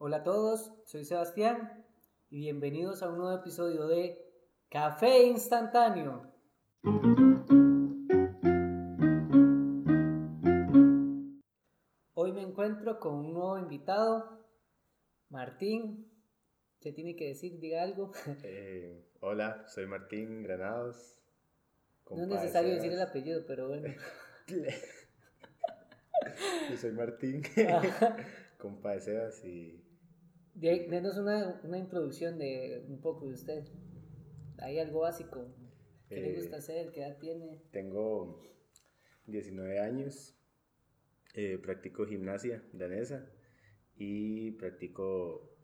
Hola a todos, soy Sebastián y bienvenidos a un nuevo episodio de Café Instantáneo. Hoy me encuentro con un nuevo invitado, Martín. ¿Qué tiene que decir? Diga algo. Eh, hola, soy Martín Granados. No es necesario decir el apellido, pero bueno. Yo soy Martín, compa de Sebas y... Denos una, una introducción de un poco de usted. ¿Hay algo básico? ¿Qué le gusta Eh, hacer? ¿Qué edad tiene? Tengo 19 años, eh, practico gimnasia danesa y practico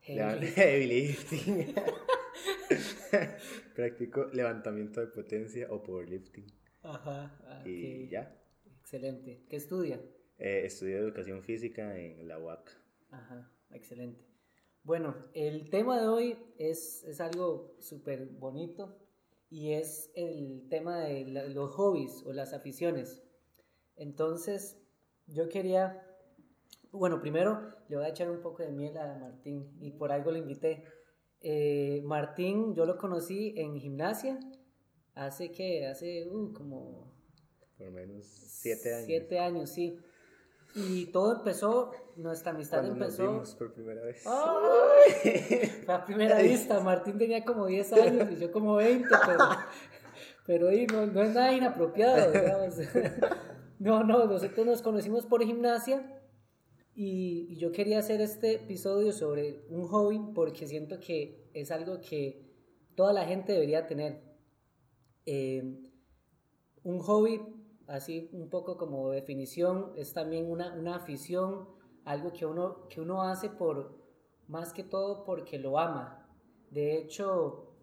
Heavy. heavy lifting. practico levantamiento de potencia o powerlifting. Ajá, ah, Y ok. ya. Excelente. ¿Qué estudia? Eh, estudio educación física en la UAC. Ajá, excelente. Bueno, el tema de hoy es, es algo súper bonito y es el tema de la- los hobbies o las aficiones. Entonces, yo quería, bueno, primero le voy a echar un poco de miel a Martín y por algo lo invité. Eh, Martín, yo lo conocí en gimnasia hace que, hace uh, como Por menos 7 años. Siete años, sí. Y todo empezó, nuestra amistad Cuando nos empezó. vimos por primera vez. ¡Ay! Fue a primera vista, Martín tenía como 10 años y yo como 20, pero, pero ahí no, no es nada inapropiado. No, no, nosotros nos conocimos por gimnasia y, y yo quería hacer este episodio sobre un hobby porque siento que es algo que toda la gente debería tener. Eh, un hobby, así un poco como definición, es también una, una afición, algo que uno, que uno hace por, más que todo porque lo ama. De hecho,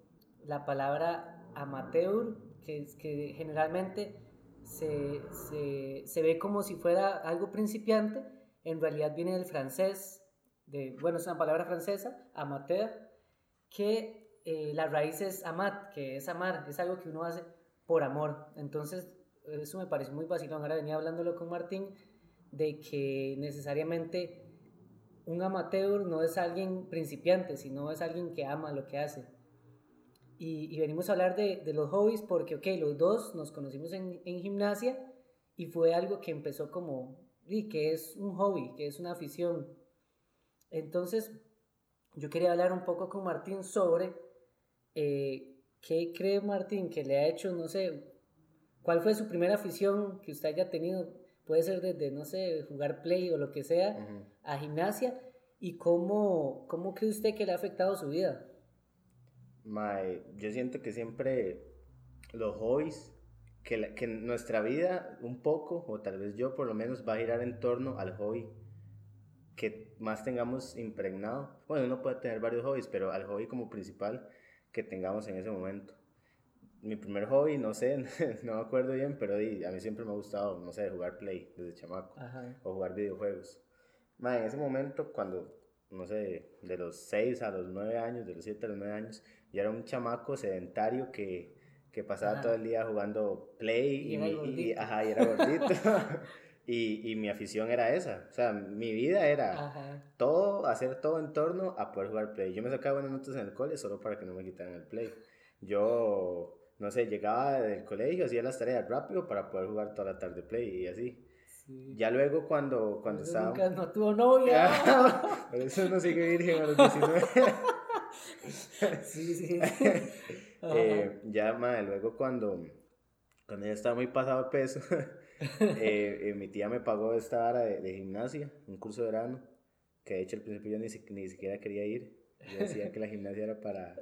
la palabra amateur, que, que generalmente se, se, se ve como si fuera algo principiante, en realidad viene del francés, de, bueno, es una palabra francesa, amateur, que eh, la raíz es amat, que es amar, es algo que uno hace por amor. Entonces, eso me parece muy vacilón. Ahora venía hablándolo con Martín de que necesariamente un amateur no es alguien principiante, sino es alguien que ama lo que hace. Y, y venimos a hablar de, de los hobbies porque, ok, los dos nos conocimos en, en gimnasia y fue algo que empezó como, y que es un hobby, que es una afición. Entonces, yo quería hablar un poco con Martín sobre eh, qué cree Martín que le ha hecho, no sé, cuál fue su primera afición que usted haya tenido, puede ser desde, no sé, jugar play o lo que sea, Ujú. a gimnasia, y cómo, cómo cree usted que le ha afectado su vida. Mae, yo siento que siempre los hobbies, que, la- que nuestra vida un poco, o tal vez yo por lo menos, va a girar en torno al hobby que más tengamos impregnado. Bueno, uno puede tener varios hobbies, pero al hobby como principal que tengamos en ese momento. Mi primer hobby, no sé, no me acuerdo bien, pero di, a mí siempre me ha gustado, no sé, jugar play desde chamaco Ajá. o jugar videojuegos. Ma, en ese momento, cuando, no sé, de los 6 a los 9 años, de los 7 a los 9 años, yo era un chamaco sedentario que, que pasaba Ajá. todo el día jugando play Y y, era mi- y- gordito. ajá, y era gordito. y, y mi afición era esa. O sea, mi vida era Ajá. todo, hacer todo en torno a poder jugar play. Yo me sacaba buenas notas en el cole solo para que no me quitaran el play. Yo, no sé, llegaba del colegio, hacía las tareas rápido para poder jugar toda la tarde play y así. Sí. Ya luego cuando, cuando estaba... nunca no tuvo novia. Por eso uno sigue virgen a los 19. sí, sí. Eh, ya, madre, luego cuando, cuando ya estaba muy pasado de peso, eh, eh, mi tía me pagó esta vara de, de gimnasia, un curso de verano, que de hecho al principio yo ni, ni siquiera quería ir. Yo decía que la gimnasia era para,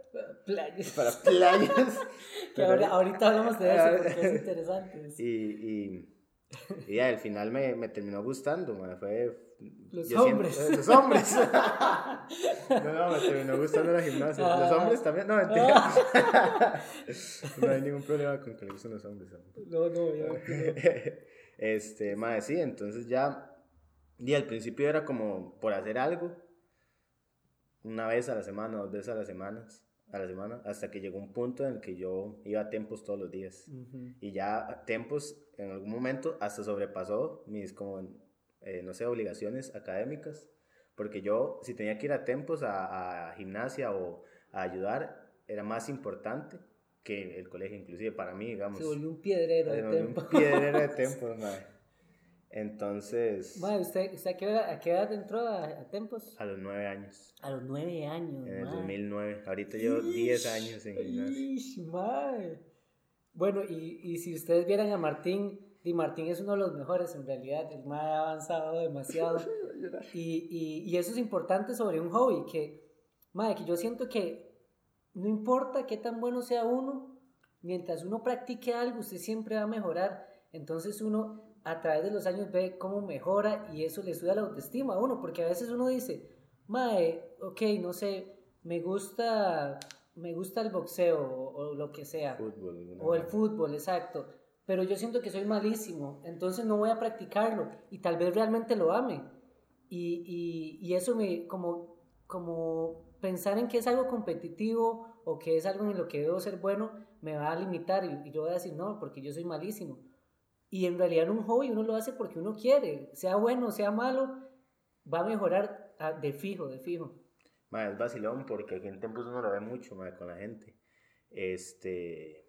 Playas. para playas. Que ahora- ahorita hablamos de eso porque es interesante. Y, y, y ya, al final me, me terminó gustando, fue... Los hombres. eh, los hombres. no, no, me terminó gustando la gimnasia. Los Ah. hombres también, no, mentira. no hay ningún problema con que le gusten los hombres. hombre. No, no, yo. este, madre, sí, entonces ya, y al principio era como por hacer algo, una vez a la semana, dos veces a la semana, a la semana, hasta que llegó un punto en el que yo iba a tempos todos los días. Y ya tempos, en algún momento, hasta sobrepasó mis, como, eh, no sé, obligaciones académicas, Porque yo, si tenía que ir a tempos, a, a gimnasia o a ayudar, era más importante que el colegio, inclusive para mí, digamos. Se volvió un piedrero de tempos. Un piedrero de tempos, madre. Entonces. Madre, ¿usted, usted a, qué edad, a, qué edad, entró a, a, Tempos? A los nueve años. A los nueve años. En el 2009. Ahorita llevo diez años en gimnasia. madre. Bueno, y, y si ustedes vieran a Martín, Di Martín es uno de los mejores en realidad, el más ha avanzado demasiado. y, y, y, eso es importante sobre un hobby, que, madre, que yo siento que no importa qué tan bueno sea uno, mientras uno practique algo, usted siempre va a mejorar. Entonces uno a través de los años ve cómo mejora y eso le sube la autoestima a uno, porque a veces uno dice, mae, ok, no sé, me gusta, me gusta el boxeo o, o lo que sea, Fútbol, o el fútbol, exacto, pero yo siento que soy malísimo, entonces no voy a practicarlo y tal vez realmente lo ame. Y, y, y eso me, como, como pensar en que es algo competitivo o que es algo en lo que debo ser bueno, me va a limitar y, y yo voy a decir, no, porque yo soy malísimo. Y en realidad un hobby uno lo hace porque uno quiere, sea bueno, sea malo, va a mejorar de fijo, de fijo. Ma, es vacilón porque aquí en Tempos uno lo ve mucho ma, con la gente. Este,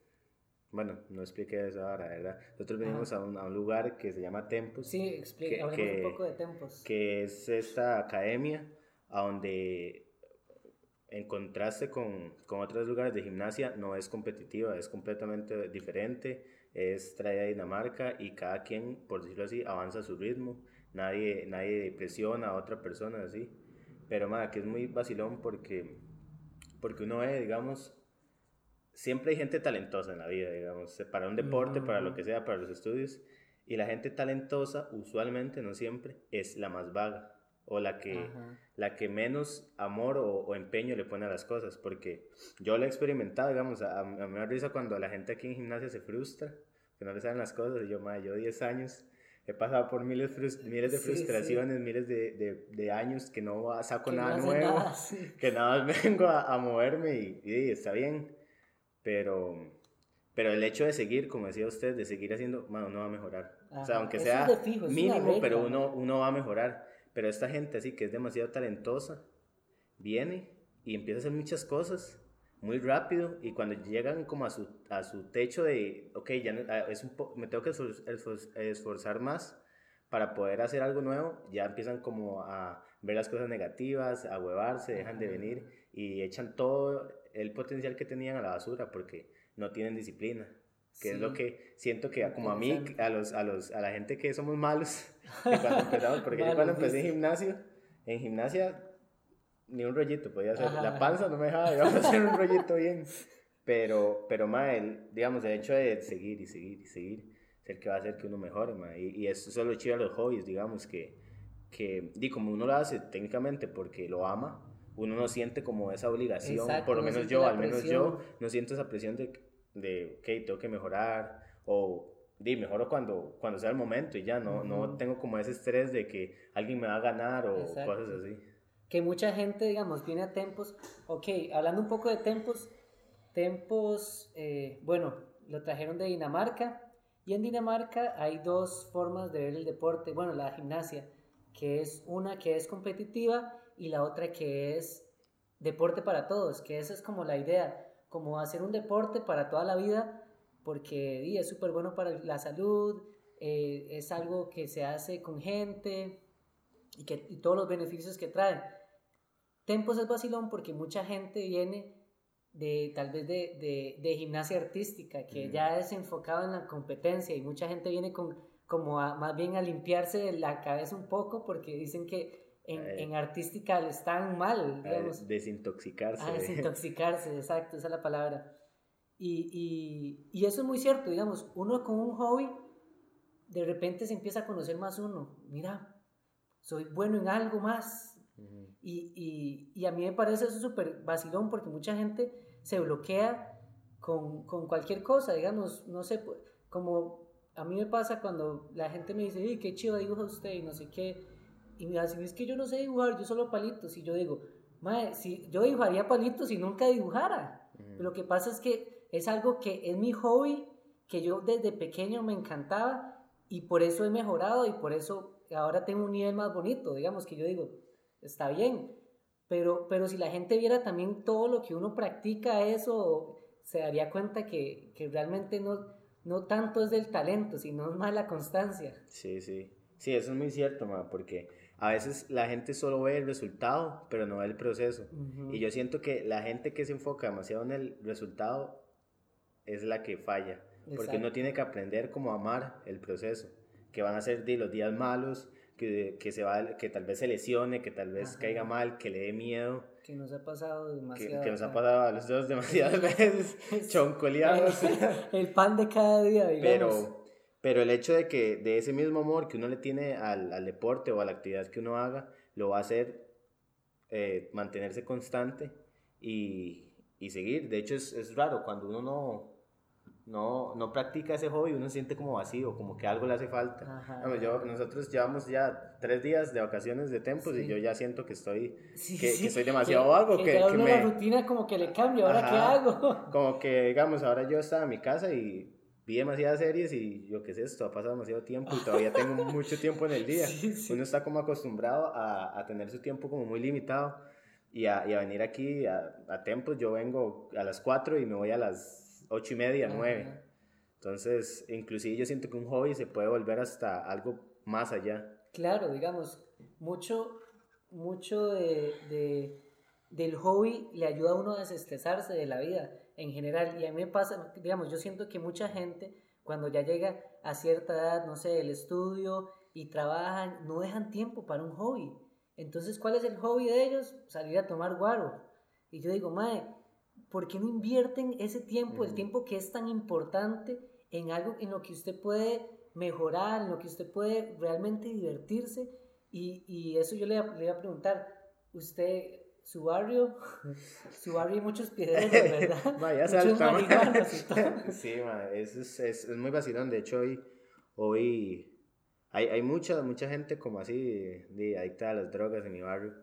bueno, no expliqué eso ahora, ¿verdad? Nosotros venimos a un, a un, lugar que se llama Tempos. Sí, explique, que, un poco de Tempos. Que es esta academia a donde en contraste con, con otros lugares de gimnasia no es competitiva, es completamente diferente es traída a Dinamarca y cada quien, por decirlo así, avanza a su ritmo. Nadie, nadie presiona a otra persona así. Pero, madre, que es muy vacilón porque, porque uno ve, digamos, siempre hay gente talentosa en la vida, digamos, para un deporte, para lo que sea, para los estudios. Y la gente talentosa, usualmente, no siempre, es la más vaga o la que, la que menos amor o, o, empeño le pone a las cosas, porque yo lo he experimentado, digamos, a, a, mí me da risa cuando la gente aquí en gimnasia se frustra, que no le saben las cosas, y yo, madre, yo 10 años he pasado por miles, miles de frustraciones, sí. miles de, de, de, años que no saco que nada no nuevo, nada, sí. que nada más vengo a, a moverme y, y, está bien, pero, pero el hecho de seguir, como decía usted, de seguir haciendo, bueno, uno va a mejorar, Ajá. o sea, aunque sea fijo, mínimo, pero uno, uno va a mejorar. Pero esta gente así que es demasiado talentosa, viene y empieza a hacer muchas cosas muy rápido y cuando llegan como a su, a su techo de, ok, ya ah, es un me tengo que esforzar más para poder hacer algo nuevo, ya empiezan como a ver las cosas negativas, a huevarse, dejan de venir y echan todo el potencial que tenían a la basura porque no tienen disciplina que sí. es lo que siento que como a mí, a, los, a, los, a la gente que somos malos, que cuando empezamos, porque yo cuando empecé en gimnasio, en gimnasia ni un rollito podía hacer, Ajá. la panza no me dejaba, digamos, hacer un rollito bien, pero, pero ma, el, digamos, el hecho de seguir y seguir y seguir, es el que va a hacer que uno mejore, ma, y, y eso es lo chido de los hobbies, digamos, que, que, di, como uno lo hace técnicamente porque lo ama, uno no siente como esa obligación, Exacto, por lo no menos yo, al menos yo, no siento esa presión de de, ok, tengo que mejorar, o di, mejoro cuando, cuando sea el momento y ya, no, uh -huh. no tengo como ese estrés de que alguien me va a ganar o Exacto. cosas así. Que mucha gente, digamos, viene a Tempos, ok, hablando un poco de Tempos, Tempos, eh, bueno, lo trajeron de Dinamarca, y en Dinamarca hay dos formas de ver el deporte, bueno, la gimnasia, que es una que es competitiva y la otra que es deporte para todos, que esa es como la idea como hacer un deporte para toda la vida, porque y, es súper bueno para la salud, eh, es algo que se hace con gente y, que, y todos los beneficios que trae. Tempos es vacilón porque mucha gente viene de tal vez de, de, de gimnasia artística, que mm. ya es enfocado en la competencia y mucha gente viene con, como a, más bien a limpiarse la cabeza un poco porque dicen que en, eh, en, artística están mal, digamos. Desintoxicarse. A desintoxicarse, exacto, esa es la palabra. Y, y, y, eso es muy cierto, digamos, uno con un hobby, de repente se empieza a conocer más uno. Mira, soy bueno en algo más. Uh -huh. y, y, a mí me parece eso súper vacilón porque mucha gente se bloquea con, con, cualquier cosa, digamos, no sé, como a mí me pasa cuando la gente me dice, qué chido dibuja usted y no sé qué y me dicen, es que yo no sé dibujar, yo solo palitos. Y yo digo, madre, si yo dibujaría palitos y nunca dibujara. Mm. Lo que pasa es que es algo que es mi hobby, que yo desde pequeño me encantaba y por eso he mejorado y por eso ahora tengo un nivel más bonito. Digamos que yo digo, está bien. Pero, pero si la gente viera también todo lo que uno practica eso, se daría cuenta que, que realmente no, no tanto es del talento, sino más la constancia. Sí, sí. Sí, eso es muy cierto, ma, porque a veces la gente solo ve el resultado, pero no ve el proceso. Y yo siento que la gente que se enfoca demasiado en el resultado es la que falla, porque uno tiene que aprender como amar el proceso, que van a ser de los días malos, que, que, se va, que tal vez se lesione, que tal vez caiga mal, que le dé miedo. Que nos ha pasado demasiado. Que, nos ha pasado a los dos demasiadas veces, choncoleados. el pan de cada día, digamos. Pero, pero el hecho de que de ese mismo amor que uno le tiene al, al deporte o a la actividad que uno haga, lo va a hacer eh, mantenerse constante y, y, seguir. De hecho, es, es raro cuando uno no, no, no practica ese hobby, uno siente como vacío, como que algo le hace falta. yo, nosotros llevamos ya tres días de vacaciones de tempos y yo ya siento que estoy, que, que, soy demasiado vago. Que, que, me... la rutina como que le cambio, ¿ahora qué hago? Como que, digamos, ahora yo estaba en mi casa y vi demasiadas series y yo qué sé, esto ha pasado demasiado tiempo y todavía tengo mucho tiempo en el día. Uno está como acostumbrado a, a, tener su tiempo como muy limitado y a, y a venir aquí a, a tempos. Yo vengo a las 4 y me voy a las ocho y media, nueve. Entonces, inclusive yo siento que un hobby se puede volver hasta algo más allá. Claro, digamos, mucho, mucho de, de, del hobby le ayuda a uno a desestresarse de la vida en general. Y a mí me pasa, digamos, yo siento que mucha gente cuando ya llega a cierta edad, no sé, el estudio y trabajan, no dejan tiempo para un hobby. Entonces, ¿cuál es el hobby de ellos? Salir a tomar guaro. Y yo digo, mae, ¿por qué no invierten ese tiempo, el tiempo que es tan importante, en algo en lo que usted puede mejorar, en lo que usted puede realmente divertirse? Y, y eso yo le, le iba a preguntar, usted, su barrio, su barrio hay muchos piedreros, ¿verdad? Vaya, muchos marihuanos y todo. Sí, ma, es, es, es, muy vacilón. De hecho, hoy, hoy hay, hay mucha, mucha gente como así, de, adicta a las drogas en mi barrio.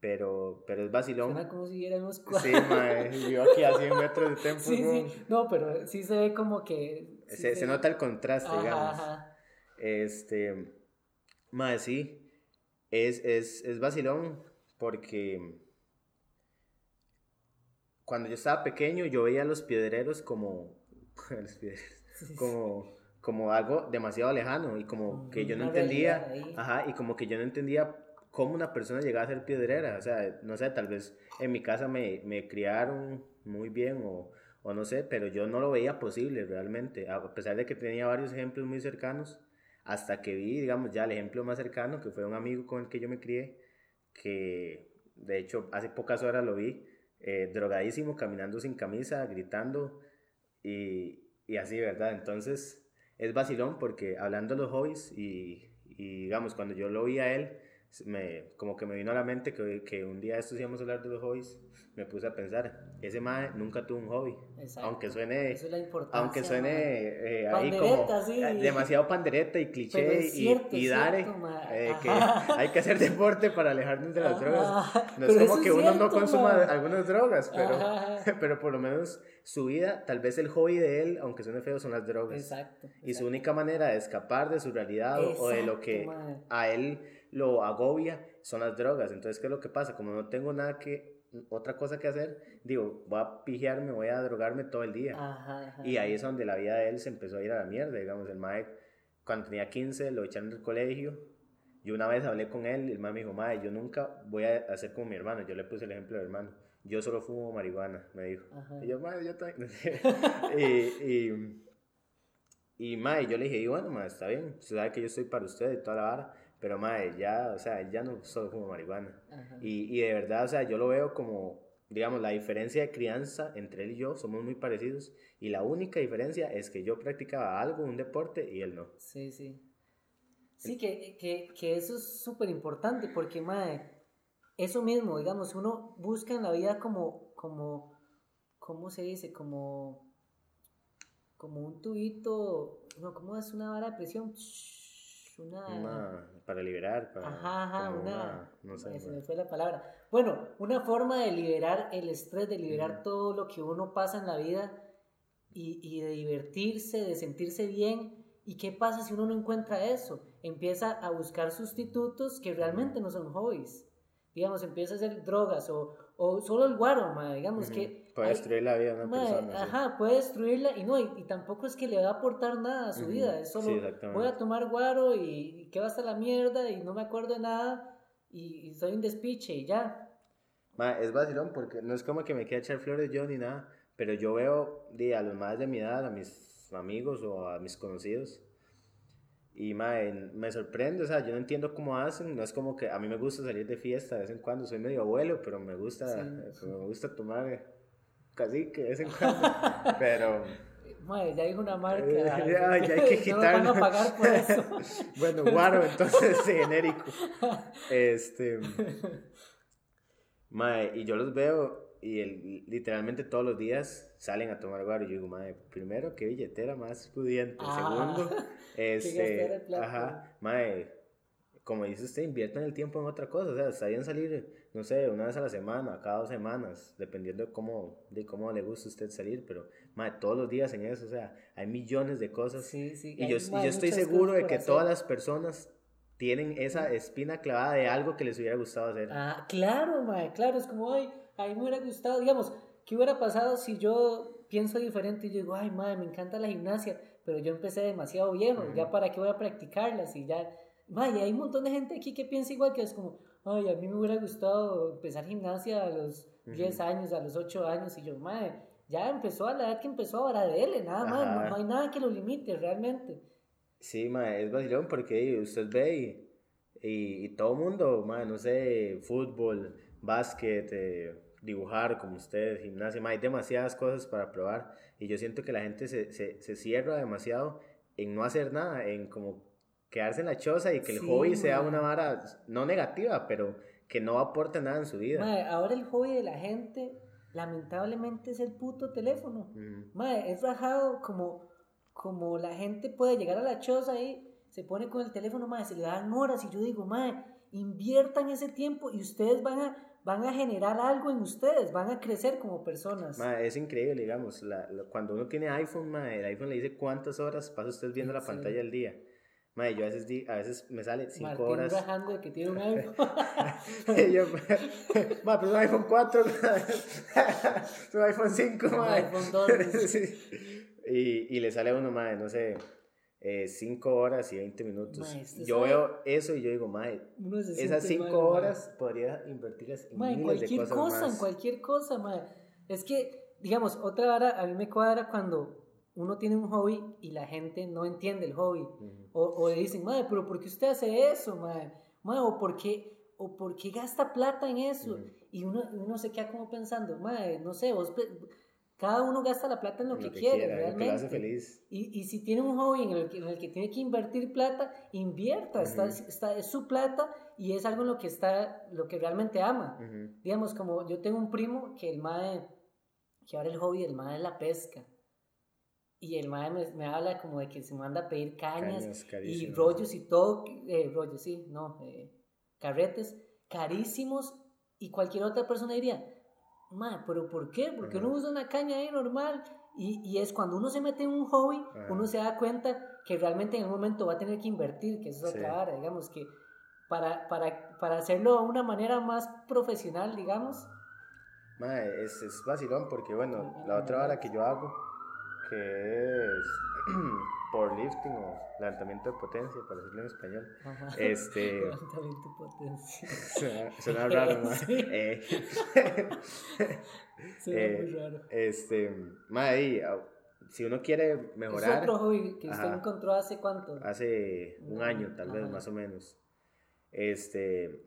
Pero, pero es vacilón. Suena como si viéramos Sí, mae, yo aquí a 100 metros de tiempo. Sí, sí, no, pero sí se ve como que... se, se, nota el contraste, digamos. Ajá. Este, mae, sí, es, es, es vacilón porque cuando yo estaba pequeño yo veía a los piedreros como, los piedreros, como, como algo demasiado lejano y como que yo no entendía, ajá, y como que yo no entendía cómo una persona llega a ser piedrera. O sea, no sé, tal vez en mi casa me, me criaron muy bien o, o, no sé, pero yo no lo veía posible realmente, a pesar de que tenía varios ejemplos muy cercanos, hasta que vi, digamos, ya el ejemplo más cercano, que fue un amigo con el que yo me crié, que de hecho hace pocas horas lo vi, eh, drogadísimo, caminando sin camisa, gritando y, y, así, ¿verdad? Entonces es vacilón porque hablando de los hobbies y, y digamos, cuando yo lo vi a él, me, como que me vino a la mente que, que un día estos íbamos a hablar de los hobbies, me puse a pensar, ese mae nunca tuvo un hobby, aunque suene, aunque suene eh, ahí como eh, demasiado pandereta y cliché y, y dare, eh, que hay que hacer deporte para alejarnos de las drogas. No es como que uno no consuma algunas drogas, pero, pero por lo menos su vida, tal vez el hobby de él, aunque suene feo, son las drogas. Exacto, Y su única manera de escapar de su realidad o de lo que a él lo agobia son las drogas. Entonces, ¿qué es lo que pasa? Como no tengo nada que, otra cosa que hacer, digo, voy a pijearme, voy a drogarme todo el día. y ahí es donde la vida de él se empezó a ir a la mierda, digamos, el mae, cuando tenía 15, lo echaron del colegio. Yo una vez hablé con él y el mae me dijo, mae, yo nunca voy a hacer como mi hermano. Yo le puse el ejemplo del hermano. Yo solo fumo marihuana, me dijo. Y yo, mae, yo también. y, y, y, mae, yo le dije, y bueno, mae, está bien. Usted sabe que yo estoy para usted y toda la vara. Pero, madre, ya, o sea, ya no solo como marihuana. Y, y, de verdad, o sea, yo lo veo como, digamos, la diferencia de crianza entre él y yo, somos muy parecidos. Y la única diferencia es que yo practicaba algo, un deporte, y él no. Sí, sí. Sí, que, que, que eso es súper importante porque, madre, eso mismo, digamos, uno busca en la vida como, como, ¿cómo se dice? Como, como un tubito, no, ¿cómo es una vara de presión? Una... para liberar, para... Ajá, ajá, una... No sé. Se me fue la palabra. Bueno, una forma de liberar el estrés, de liberar todo lo que uno pasa en la vida y, y de divertirse, de sentirse bien. ¿Y qué pasa si uno no encuentra eso? Empieza a buscar sustitutos que realmente no son hobbies. digamos, empieza a hacer drogas o, o solo el guaro, ma, digamos que... Puede destruir la vida de una persona. Ajá, puede destruirla y no, y, tampoco es que le va a aportar nada a su vida, es solo voy a tomar guaro y, y que va hasta la mierda y no me acuerdo de nada y, soy un despiche y ya. Ma, es vacilón porque no es como que me quiera echar flores yo ni nada, pero yo veo di, a los más de mi edad, a mis amigos o a mis conocidos, y mae, me sorprende, o sea, yo no entiendo cómo hacen, no es como que a mí me gusta salir de fiesta de vez en cuando, soy medio abuelo, pero me gusta, me gusta tomar casi que de vez en cuando, pero... Mae, ya dijo una marca. ya, ya, hay que quitar. No van a pagar por eso. bueno, guaro, entonces genérico. Este. Mae, y yo los veo y el, literalmente todos los días salen a tomar guaro. Y yo digo, madre, primero, qué billetera más pudiente. Ah, Segundo, este, ajá, madre, como dice usted, inviertan el tiempo en otra cosa. O sea, está bien salir, no sé, una vez a la semana, cada dos semanas, dependiendo de cómo, de cómo le gusta a usted salir. Pero, madre, todos los días en eso, o sea, hay millones de cosas. Sí, sí, y, yo, y yo estoy seguro de que todas las personas tienen esa espina clavada de algo que les hubiera gustado hacer. Ah, claro, madre, claro, es como, ay, a mí me hubiera gustado, digamos, ¿qué hubiera pasado si yo pienso diferente y yo digo, ay, madre, me encanta la gimnasia, pero yo empecé demasiado viejo, ya para qué voy a practicarla si ya, madre, hay un montón de gente aquí que piensa igual que es como, ay, a mí me hubiera gustado empezar gimnasia a los 10 años, a los 8 años, y yo, madre, ya empezó a la edad que empezó, ahora de nada más, no, hay nada que lo limite realmente. Sí, madre, es vacilón porque usted ve y, y, y todo mundo, madre, no sé, fútbol, básquet, eh, dibujar como ustedes, gimnasia, hay demasiadas cosas para probar y yo siento que la gente se, se, se, cierra demasiado en no hacer nada, en como quedarse en la choza y que el hobby sea una vara no negativa, pero que no aporte nada en su vida. ahora el hobby de la gente lamentablemente es el puto teléfono. es rajado como, como la gente puede llegar a la choza y se pone con el teléfono, madre, se le dan horas y yo digo, madre, inviertan ese tiempo y ustedes van a van a generar algo en ustedes, van a crecer como personas. es increíble, digamos, cuando uno tiene iPhone, el iPhone le dice cuántas horas pasa usted viendo la pantalla al día. Ma, yo a veces, a veces me sale 5 horas. bajando de que tiene un iPhone. yo, ma, pero un iPhone 4, un iPhone 5, un iPhone 2. y, y le sale a uno, ma, no sé, 5 eh, horas y 20 minutos. yo veo eso y yo digo, mae, esas 5 horas podría invertirlas en, en cualquier cosa, en cualquier cosa, mae. Es que, digamos, otra hora a mí me cuadra cuando uno tiene un hobby y la gente no entiende el hobby. o, o, dicen, mae, pero ¿por qué usted hace eso, mae? mae o ¿por qué, o ¿por qué gasta plata en eso? Y uno, uno se queda como pensando, mae, no sé, vos cada uno gasta la plata en lo, que, quiere, realmente. Lo hace feliz. Y, y, si tiene un hobby en el, que, en el que tiene que invertir plata, invierta, está, está, es su plata y es algo en lo que, está, lo que realmente ama. Digamos, como yo tengo un primo que el mae, que ahora el hobby del mae es la pesca. Y el mae me, me, habla como de que se manda a pedir cañas, y rollos y todo, eh, rollos, sí, no, eh, carretes carísimos y cualquier otra persona diría, Ma, pero ¿por qué? Porque uno usa una caña ahí normal. Y, y, es cuando uno se mete en un hobby, uno se da cuenta que realmente en un momento va a tener que invertir, que eso es otra vara, digamos, que para, para, para hacerlo de una manera más profesional, digamos. Ma, es, es vacilón porque, bueno, la otra vara que yo hago, que es por lifting o levantamiento de potencia, para decirlo en español. Este, levantamiento de potencia. Suena, raro, ¿no? Eh. suena eh, muy raro. Este, ahí, si uno quiere mejorar. Es otro hobby que usted encontró hace cuánto? Hace un año, tal vez, más o menos. Este.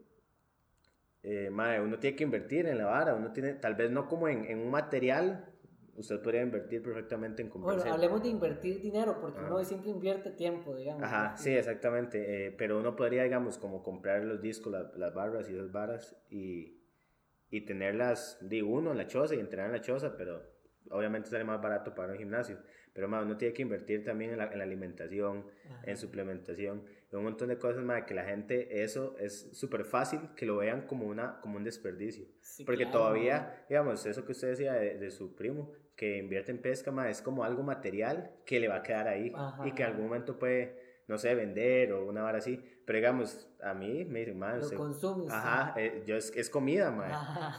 Eh, madre, uno tiene que invertir en la vara, uno tiene, tal vez no como en, en un material usted podría invertir perfectamente en comprar. Bueno, hablemos de invertir dinero, porque uno siempre invierte tiempo, digamos. Ajá, sí, exactamente. Eh, pero uno podría, digamos, como comprar los discos, las barras y esas varas y, y tenerlas, digo, uno en la choza y entrenar en la choza, pero obviamente sale más barato para un gimnasio. Pero más, uno tiene que invertir también en la, en la alimentación, en suplementación, en un montón de cosas, más que la gente, eso es súper fácil que lo vean como, una, como un desperdicio. Porque todavía, digamos, eso que usted decía de, de, su primo, que invierte en pesca, más es como algo material que le va a quedar ahí y que en algún momento puede no sé, vender o una vara así. Pero digamos, a mí me dicen, man, Lo consumes. Ajá, eh, yo es, es comida, man.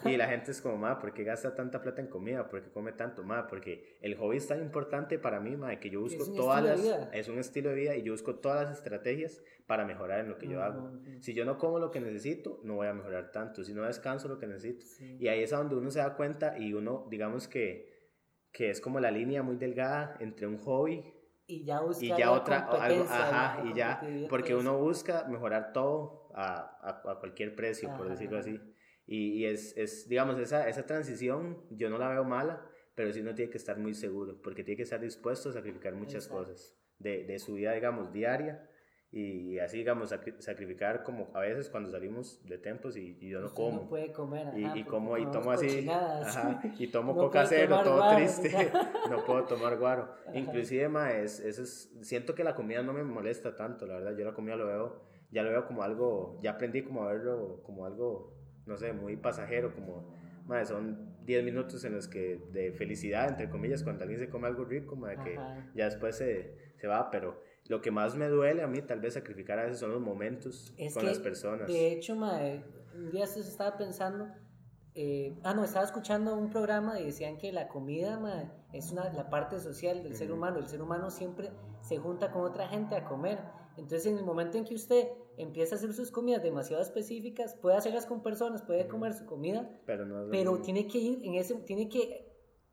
Y la gente es como, man, ¿por qué gasta tanta plata en comida? ¿Por qué come tanto, man? Porque el hobby es tan importante para mí, man, que yo busco todas las... Es un estilo de vida y yo busco todas las estrategias para mejorar en lo que yo hago. Si yo no como lo que necesito, no voy a mejorar tanto. Si no descanso lo que necesito. Y ahí es donde uno se da cuenta y uno, digamos que, que es como la línea muy delgada entre un hobby y ya, y ya otra, algo, ajá, y ya, porque uno busca mejorar todo a, a, cualquier precio, por decirlo así. Y, y, es, es, digamos, esa, esa transición yo no la veo mala, pero sí uno tiene que estar muy seguro, porque tiene que estar dispuesto a sacrificar muchas cosas de, de, su vida, digamos, diaria y así, digamos, sacrificar como a veces cuando salimos de tempos y, yo no como. No puede comer, y, y como y tomo así, ajá, y tomo coca cero, todo triste, no puedo tomar guaro. Inclusive, ma, es, es, siento que la comida no me molesta tanto, la verdad, yo la comida lo veo, ya lo veo como algo, ya aprendí como a verlo como algo, no sé, muy pasajero, como, ma, son 10 minutos en los que de felicidad, entre comillas, cuando alguien se come algo rico, ma, que ya después se, se va, pero lo que más me duele a mí, tal vez sacrificar a veces, son los momentos con las personas. De hecho, mae, un día se estaba pensando, eh, ah, no, estaba escuchando un programa y decían que la comida mae, es una, la parte social del ser humano. El ser humano siempre se junta con otra gente a comer. Entonces, en el momento en que usted empieza a hacer sus comidas demasiado específicas, puede hacerlas con personas, puede comer su comida, pero, no pero tiene que ir en ese, tiene que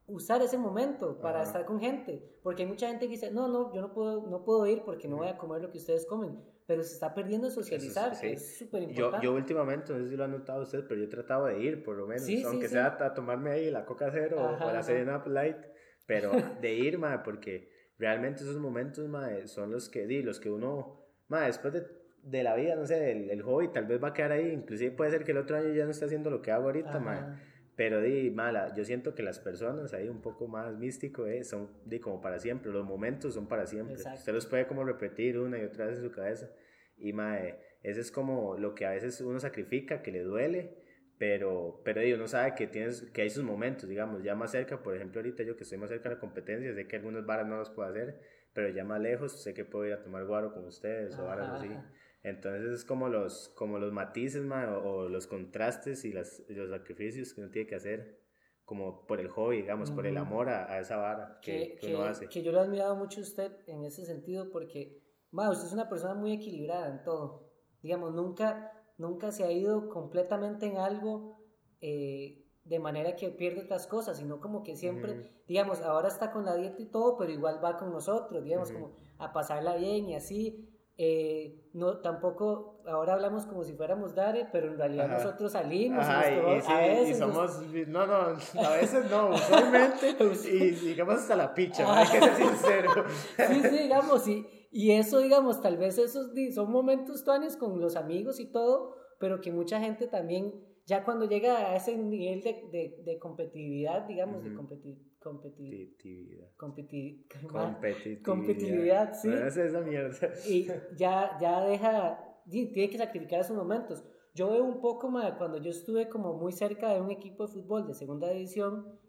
usar ese momento para estar con gente, porque hay mucha gente que dice, no, no, yo no puedo, no puedo ir porque no voy a comer lo que ustedes comen, pero se está perdiendo socializar, es súper importante. Yo, yo, últimamente, no sé si lo ha notado usted, pero yo he tratado de ir, por lo menos, aunque sea a tomarme ahí la Coca Cero o la Seven Up Light, pero de ir, ma, porque realmente esos momentos, ma, son los que, di, los que uno, ma, después de, de la vida, no sé, el, el, hobby tal vez va a quedar ahí, inclusive puede ser que el otro año ya no esté haciendo lo que hago ahorita, ma, pero di, mala, yo siento que las personas ahí un poco más místico, eh, son di, como para siempre, los momentos son para siempre. Usted los puede como repetir una y otra vez en su cabeza. Y mae, ese es como lo que a veces uno sacrifica, que le duele, pero, pero di, uno sabe que, tienes, que hay sus momentos, digamos, ya más cerca, por ejemplo, ahorita yo que estoy más cerca de la competencia, sé que algunas varas no las puedo hacer, pero ya más lejos sé que puedo ir a tomar guaro con ustedes o varas así. Entonces es como los, como los matices, o, los contrastes y las, los sacrificios que uno tiene que hacer como por el hobby, digamos, por el amor a, esa vara que, que, uno hace. Que yo lo he admirado mucho a usted en ese sentido porque, ma, usted es una persona muy equilibrada en todo. Digamos, nunca, nunca se ha ido completamente en algo eh, de manera que pierde otras cosas, sino como que siempre, digamos, ahora está con la dieta y todo, pero igual va con nosotros, digamos, como a pasarla bien y así. Eh, no, tampoco, ahora hablamos como si fuéramos Dare, pero en realidad nosotros salimos Ajá, y, a veces. Y somos, no, no, a veces no, usualmente, y digamos hasta la picha, hay que ser sincero. sí, sí, digamos, y, y eso, digamos, tal vez esos son momentos tuanes con los amigos y todo, pero que mucha gente también, ya cuando llega a ese nivel de, de, de competitividad, digamos, de competitividad competitividad. competitividad. Competitividad, sí. es esa mierda. Y ya, ya deja, tiene que sacrificar esos momentos. Yo veo un poco más cuando yo estuve como muy cerca de un equipo de fútbol de segunda división,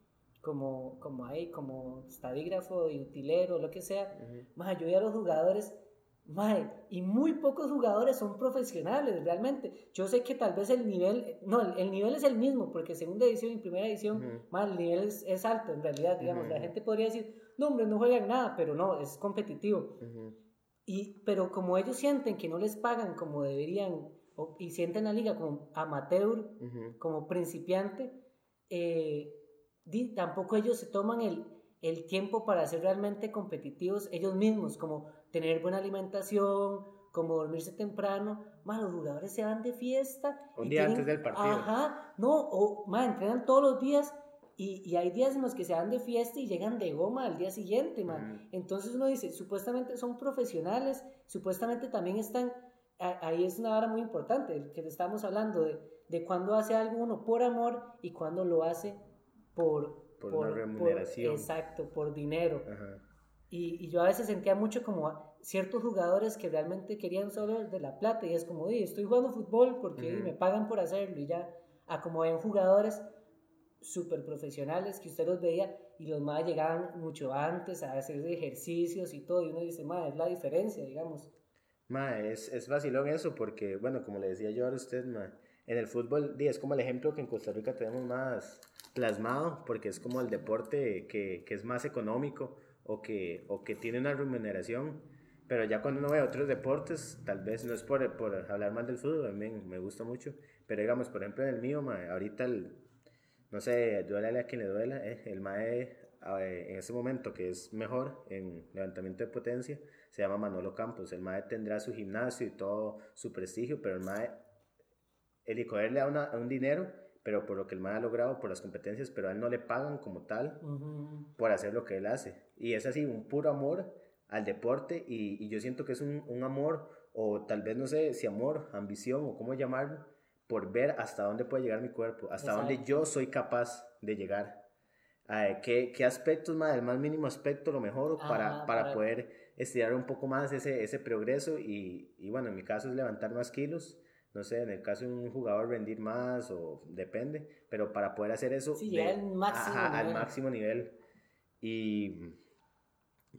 como, como ahí, como estadígrafo y utilero, lo que sea, más yo veía a los jugadores Mae, y muy pocos jugadores son profesionales realmente. Yo sé que tal vez el nivel, no, el, nivel es el mismo, porque segunda edición y primera edición, el nivel es, alto en realidad, digamos. La gente podría decir, no, hombre, no juegan nada, pero no, es competitivo. y, pero como ellos sienten que no les pagan como deberían, y sienten la liga como amateur, como principiante, eh, tampoco ellos se toman el, el tiempo para ser realmente competitivos ellos mismos, como tener buena alimentación, como dormirse temprano, más los jugadores se van de fiesta. Un día antes del partido. Ajá, no, o entrenan todos los días y, y, hay días en los que se van de fiesta y llegan de goma al día siguiente, man. Entonces uno dice, supuestamente son profesionales, supuestamente también están, ahí es una hora muy importante, que estamos hablando de, de cuando hace algo uno por amor y cuando lo hace por... Por, una remuneración. exacto, por dinero. Ajá. Y, y, yo a veces sentía mucho como ciertos jugadores que realmente querían solo de la plata y es como, estoy jugando fútbol porque me pagan por hacerlo y ya, a como ven jugadores súper profesionales que usted los veía y los más llegaban mucho antes a hacer ejercicios y todo y uno dice, más es la diferencia, digamos. Ma, es, es vacilón eso porque, bueno, como le decía yo a usted, ma, en el fútbol es como el ejemplo que en Costa Rica tenemos más plasmado porque es como el deporte que, que es más económico o que, o que tiene una remuneración. Pero ya cuando uno ve otros deportes, tal vez no es por, por hablar mal del fútbol, a mí me gusta mucho, pero digamos, por ejemplo, en el mío, ma, ahorita el, no sé, duele a quien le duela, eh, el MAE en ese momento que es mejor en levantamiento de potencia, se llama Manolo Campos. El MAE tendrá su gimnasio y todo su prestigio, pero el MAE, el ICOER le da un dinero, pero por lo que el MAE ha logrado, por las competencias, pero a él no le pagan como tal por hacer lo que él hace. Y es así, un puro amor al deporte y, y yo siento que es un, un amor, o tal vez no sé si amor, ambición o cómo llamarlo, por ver hasta dónde puede llegar mi cuerpo, hasta dónde yo soy capaz de llegar. ¿qué, ¿Qué aspectos, más, el más mínimo aspecto, lo mejor para, para, poder estirar un poco más ese, ese progreso? Y, y, bueno, en mi caso es levantar más kilos. No sé, en el caso de un jugador rendir más o depende, pero para poder hacer eso sí, al, máximo al máximo nivel. Y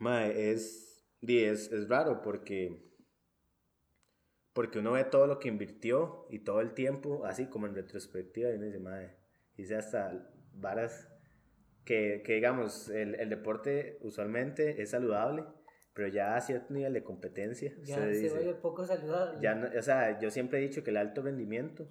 es, es, es raro porque porque uno ve todo lo que invirtió y todo el tiempo, así como en retrospectiva, y uno dice, madre, hice hasta varas que, que digamos, el, el, deporte usualmente es saludable, pero ya a cierto nivel de competencia ya se, dice, poco saludable. Ya o sea, yo siempre he dicho que el alto rendimiento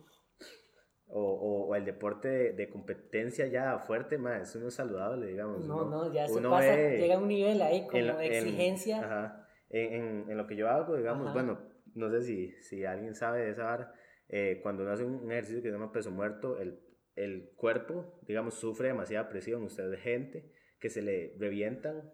o, o, el deporte de, competencia ya fuerte, más, eso no es saludable, digamos. No, no, ya se pasa, llega a un nivel ahí como de exigencia. En, ajá, en, en, lo que yo hago, digamos, bueno, no sé si, si alguien sabe de esa vara, eh, cuando uno hace un ejercicio que se llama peso muerto, el, el cuerpo, digamos, sufre demasiada presión. Usted ve gente que se le revientan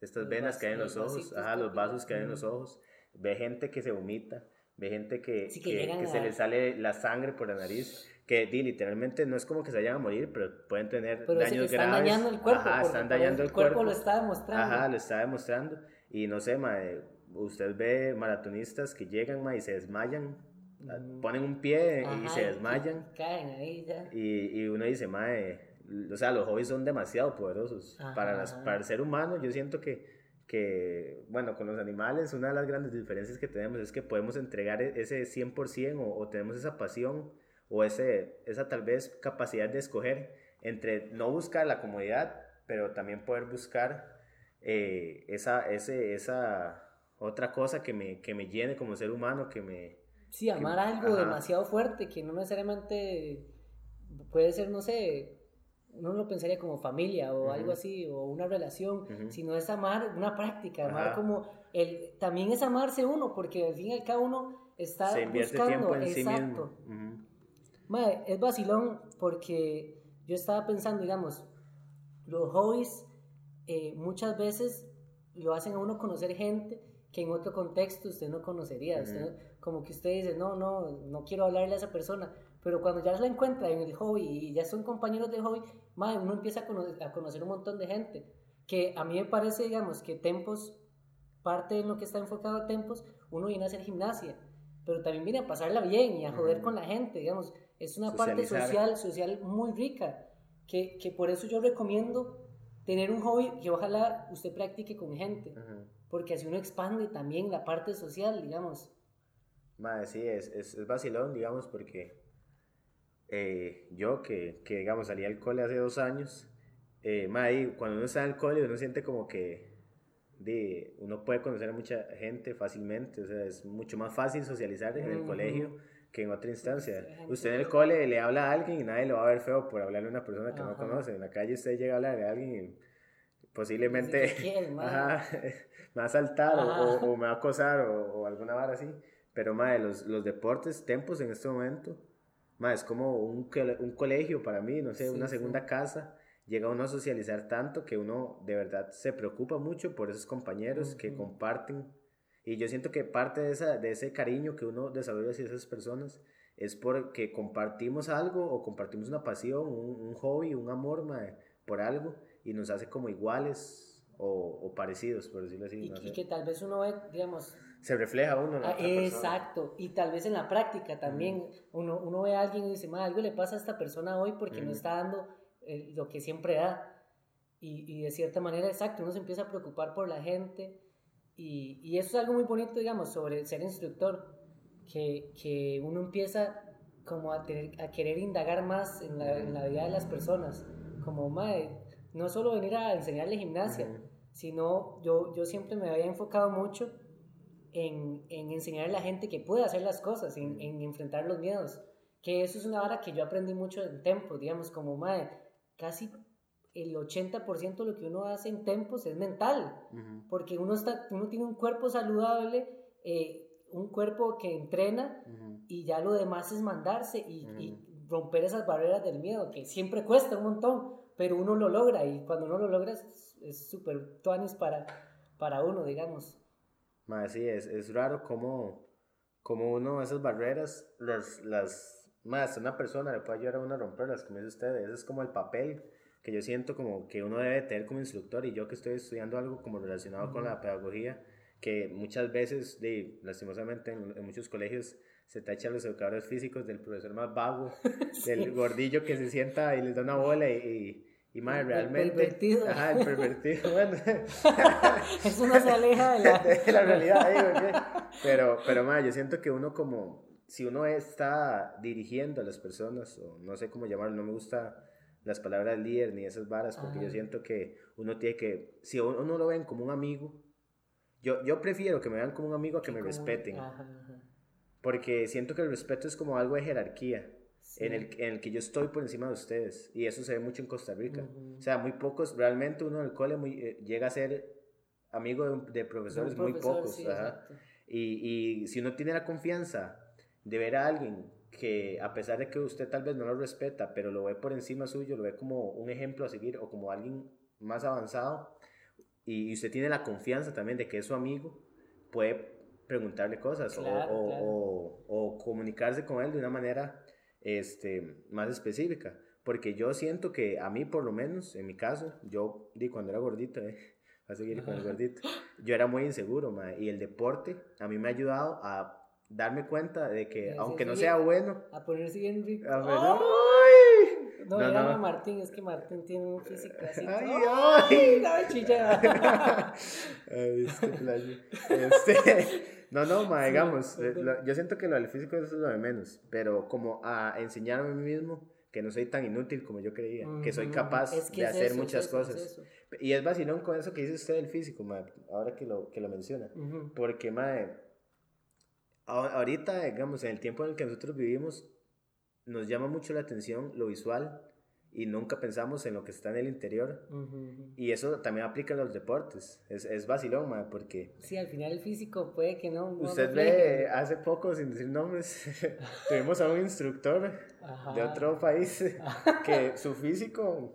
estas venas que hay en los, ojos, ajá, los vasos que hay en los ojos. Ve gente que se vomita, ve gente que, que, se le sale la sangre por la nariz. Que literalmente no es como que se vayan a morir, pero pueden tener pero daños están graves. dañando el cuerpo. Ajá, están dañando el, cuerpo. lo está demostrando. Ajá, lo está demostrando. Y no sé, mae, usted ve maratonistas que llegan ma, y se desmayan, mm. ponen un pie y se desmayan. Caen ahí ya. Y, y uno dice, mae, o sea, los hobbies son demasiado poderosos. para, las, para el ser humano, yo siento que, que, bueno, con los animales, una de las grandes diferencias que tenemos es que podemos entregar e, ese 100% o, o tenemos esa pasión o ese, esa tal vez capacidad de escoger entre no buscar la comodidad, pero también poder buscar eh, esa, ese, esa otra cosa que me, que me llene como ser humano, que me... Sí, amar algo demasiado fuerte, que no necesariamente puede ser, no sé, uno lo pensaría como familia o algo así, o una relación, sino es amar una práctica, amar como, el, también es amarse uno, porque al fin y al cabo uno está Se buscando, tiempo en exacto. Sí mismo. Es vacilón porque yo estaba pensando, digamos, los hobbies eh, muchas veces lo hacen a uno conocer gente que en otro contexto usted no conocería. como que usted dice, no, no, no quiero hablarle a esa persona. Pero cuando ya se la encuentra en el hobby y ya son compañeros de hobby, madre, uno empieza a, conocer un montón de gente. Que a mí me parece, digamos, que Tempos, parte de lo que está enfocado a Tempos, uno viene a hacer gimnasia, pero también viene a pasarla bien y a joder con la gente, digamos. Es una parte social, social muy rica, que, que, por eso yo recomiendo tener un hobby que ojalá usted practique con gente porque así uno expande también la parte social, digamos. Madre, sí, es, es, es vacilón, digamos, porque eh, yo que, que, digamos, salí al cole hace dos años, eh, madre, cuando uno está en el cole uno siente como que de, uno puede conocer a mucha gente fácilmente, o sea, es mucho más fácil socializar en el colegio que en otra instancia. Usted en el cole le habla a alguien y nadie lo va a ver feo por hablarle a una persona que no conoce. En la calle usted llega a hablar a alguien y posiblemente me va a saltar o, me va a acosar o, alguna vara así. Pero, madre, los, los deportes, tempos en este momento, madre, es como un, un colegio para mí, no sé, una segunda casa. Llega uno a socializar tanto que uno de verdad se preocupa mucho por esos compañeros que comparten. Y yo siento que parte de, esa, de ese cariño que uno desarrolla hacia esas personas es porque compartimos algo o compartimos una pasión, un, un hobby, un amor por algo y nos hace como iguales o, parecidos, por decirlo así. Y, que tal vez uno ve, digamos... Se refleja uno en ah, Exacto, y tal vez en la práctica también uno, uno ve a alguien y dice, algo le pasa a esta persona hoy porque no está dando eh, lo que siempre da. Y, y, de cierta manera, exacto, uno se empieza a preocupar por la gente y, y, eso es algo muy bonito, digamos, sobre ser instructor, que, que uno empieza como a, tener, a querer indagar más en la, en la, vida de las personas, como, madre, no solo venir a enseñarle gimnasia, sino yo, yo siempre me había enfocado mucho en, en enseñarle a la gente que puede hacer las cosas, en, en, enfrentar los miedos, que eso es una vara que yo aprendí mucho en Tempo, digamos, como, madre, casi el 80% de lo que uno hace en tempos es mental, porque uno, está, uno tiene un cuerpo saludable, eh, un cuerpo que entrena y ya lo demás es mandarse y, romper esas barreras del miedo, que siempre cuesta un montón, pero uno lo logra y cuando uno lo logra es súper tuanis para, para uno, digamos. sí, es, es raro cómo, cómo uno esas barreras, las, las, más una persona le puede ayudar a uno a romperlas, como dice usted, ese es como el papel que yo siento como que uno debe tener como instructor y yo que estoy estudiando algo como relacionado con la pedagogía, que muchas veces, de, lastimosamente en, muchos colegios se tacha a los educadores físicos del profesor más vago, del gordillo que se sienta y les da una bola y, y, madre, realmente... El pervertido. Ajá, el pervertido, bueno. Eso no se aleja de la, de la realidad, digo, pero, pero madre, yo siento que uno como, si uno está dirigiendo a las personas, o no sé cómo llamarlo, no me gusta las palabras líder ni esas varas, porque yo siento que uno tiene que, si uno, uno, lo ven como un amigo, yo, yo prefiero que me vean como un amigo a que me respeten. Porque siento que el respeto es como algo de jerarquía. En, el, en el que yo estoy por encima de ustedes. Y eso se ve mucho en Costa Rica. O sea, muy pocos, realmente uno en el cole muy, eh, llega a ser amigo de, profesores, muy pocos. y, y si uno tiene la confianza de ver a alguien que a pesar de que usted tal vez no lo respeta, pero lo ve por encima suyo, lo ve como un ejemplo a seguir o como alguien más avanzado, y usted tiene la confianza también de que es su amigo, puede preguntarle cosas o, o, o, comunicarse con él de una manera este, más específica. Porque yo siento que a mí, por lo menos, en mi caso, yo di cuando era gordito, eh, a seguir con el gordito, yo era muy inseguro, y el deporte a mí me ha ayudado a darme cuenta de que, aunque no sea bueno. A ponerse bien rico. A No, no, no, Martín, es que Martín tiene un físico así. ¡Ay, ay! ¡Ay, chilla! ay, este. Este, no, no, ma, digamos, eh, yo siento que lo del físico es lo de menos, pero como a enseñarme a mí mismo que no soy tan inútil como yo creía, que soy capaz de hacer muchas cosas. y es vacilón con eso que dice usted del físico, ma, ahora que lo, que lo menciona, porque, ma, ahorita, digamos, en el tiempo en el que nosotros vivimos, nos llama mucho la atención lo visual y nunca pensamos en lo que está en el interior. Y eso también aplica en los deportes. Es, es vacilón, porque... Sí, al final el físico puede que no... usted ve, hace poco, sin decir nombres, tuvimos a un instructor de otro país que su físico...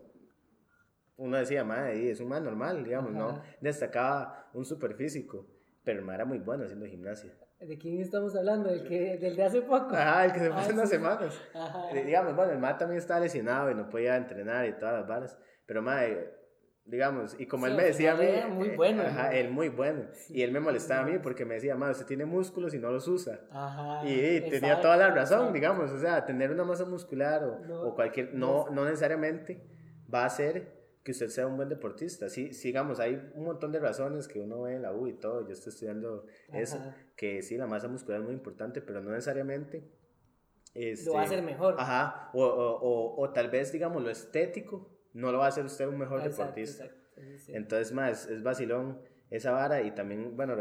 Uno decía, madre, es un más normal, digamos, ¿no? Destacaba un super físico, pero era muy bueno haciendo gimnasia. ¿De quién estamos hablando? ¿Del, que, del de hace poco? Ajá, el que se fue hace unas semanas. Ajá. Digamos, bueno, el MAD también estaba lesionado y no podía entrenar y todas las varas. Pero, madre, digamos, y como él me decía a mí. muy bueno. Ajá, él muy bueno. y él me molestaba a mí porque me decía, madre, usted tiene músculos y no los usa. Ajá. Y, tenía toda la razón, digamos, o sea, tener una masa muscular o, o cualquier. No, no necesariamente va a ser que usted sea un buen deportista. Sí, sigamos, hay un montón de razones que uno ve en la U y todo. Yo estoy estudiando eso, que sí, la masa muscular es muy importante, pero no necesariamente. Este, lo va a hacer mejor. Ajá, o, o, o, tal vez, digamos, lo estético no lo va a hacer usted un mejor deportista. Entonces, más, es vacilón esa vara y también, bueno,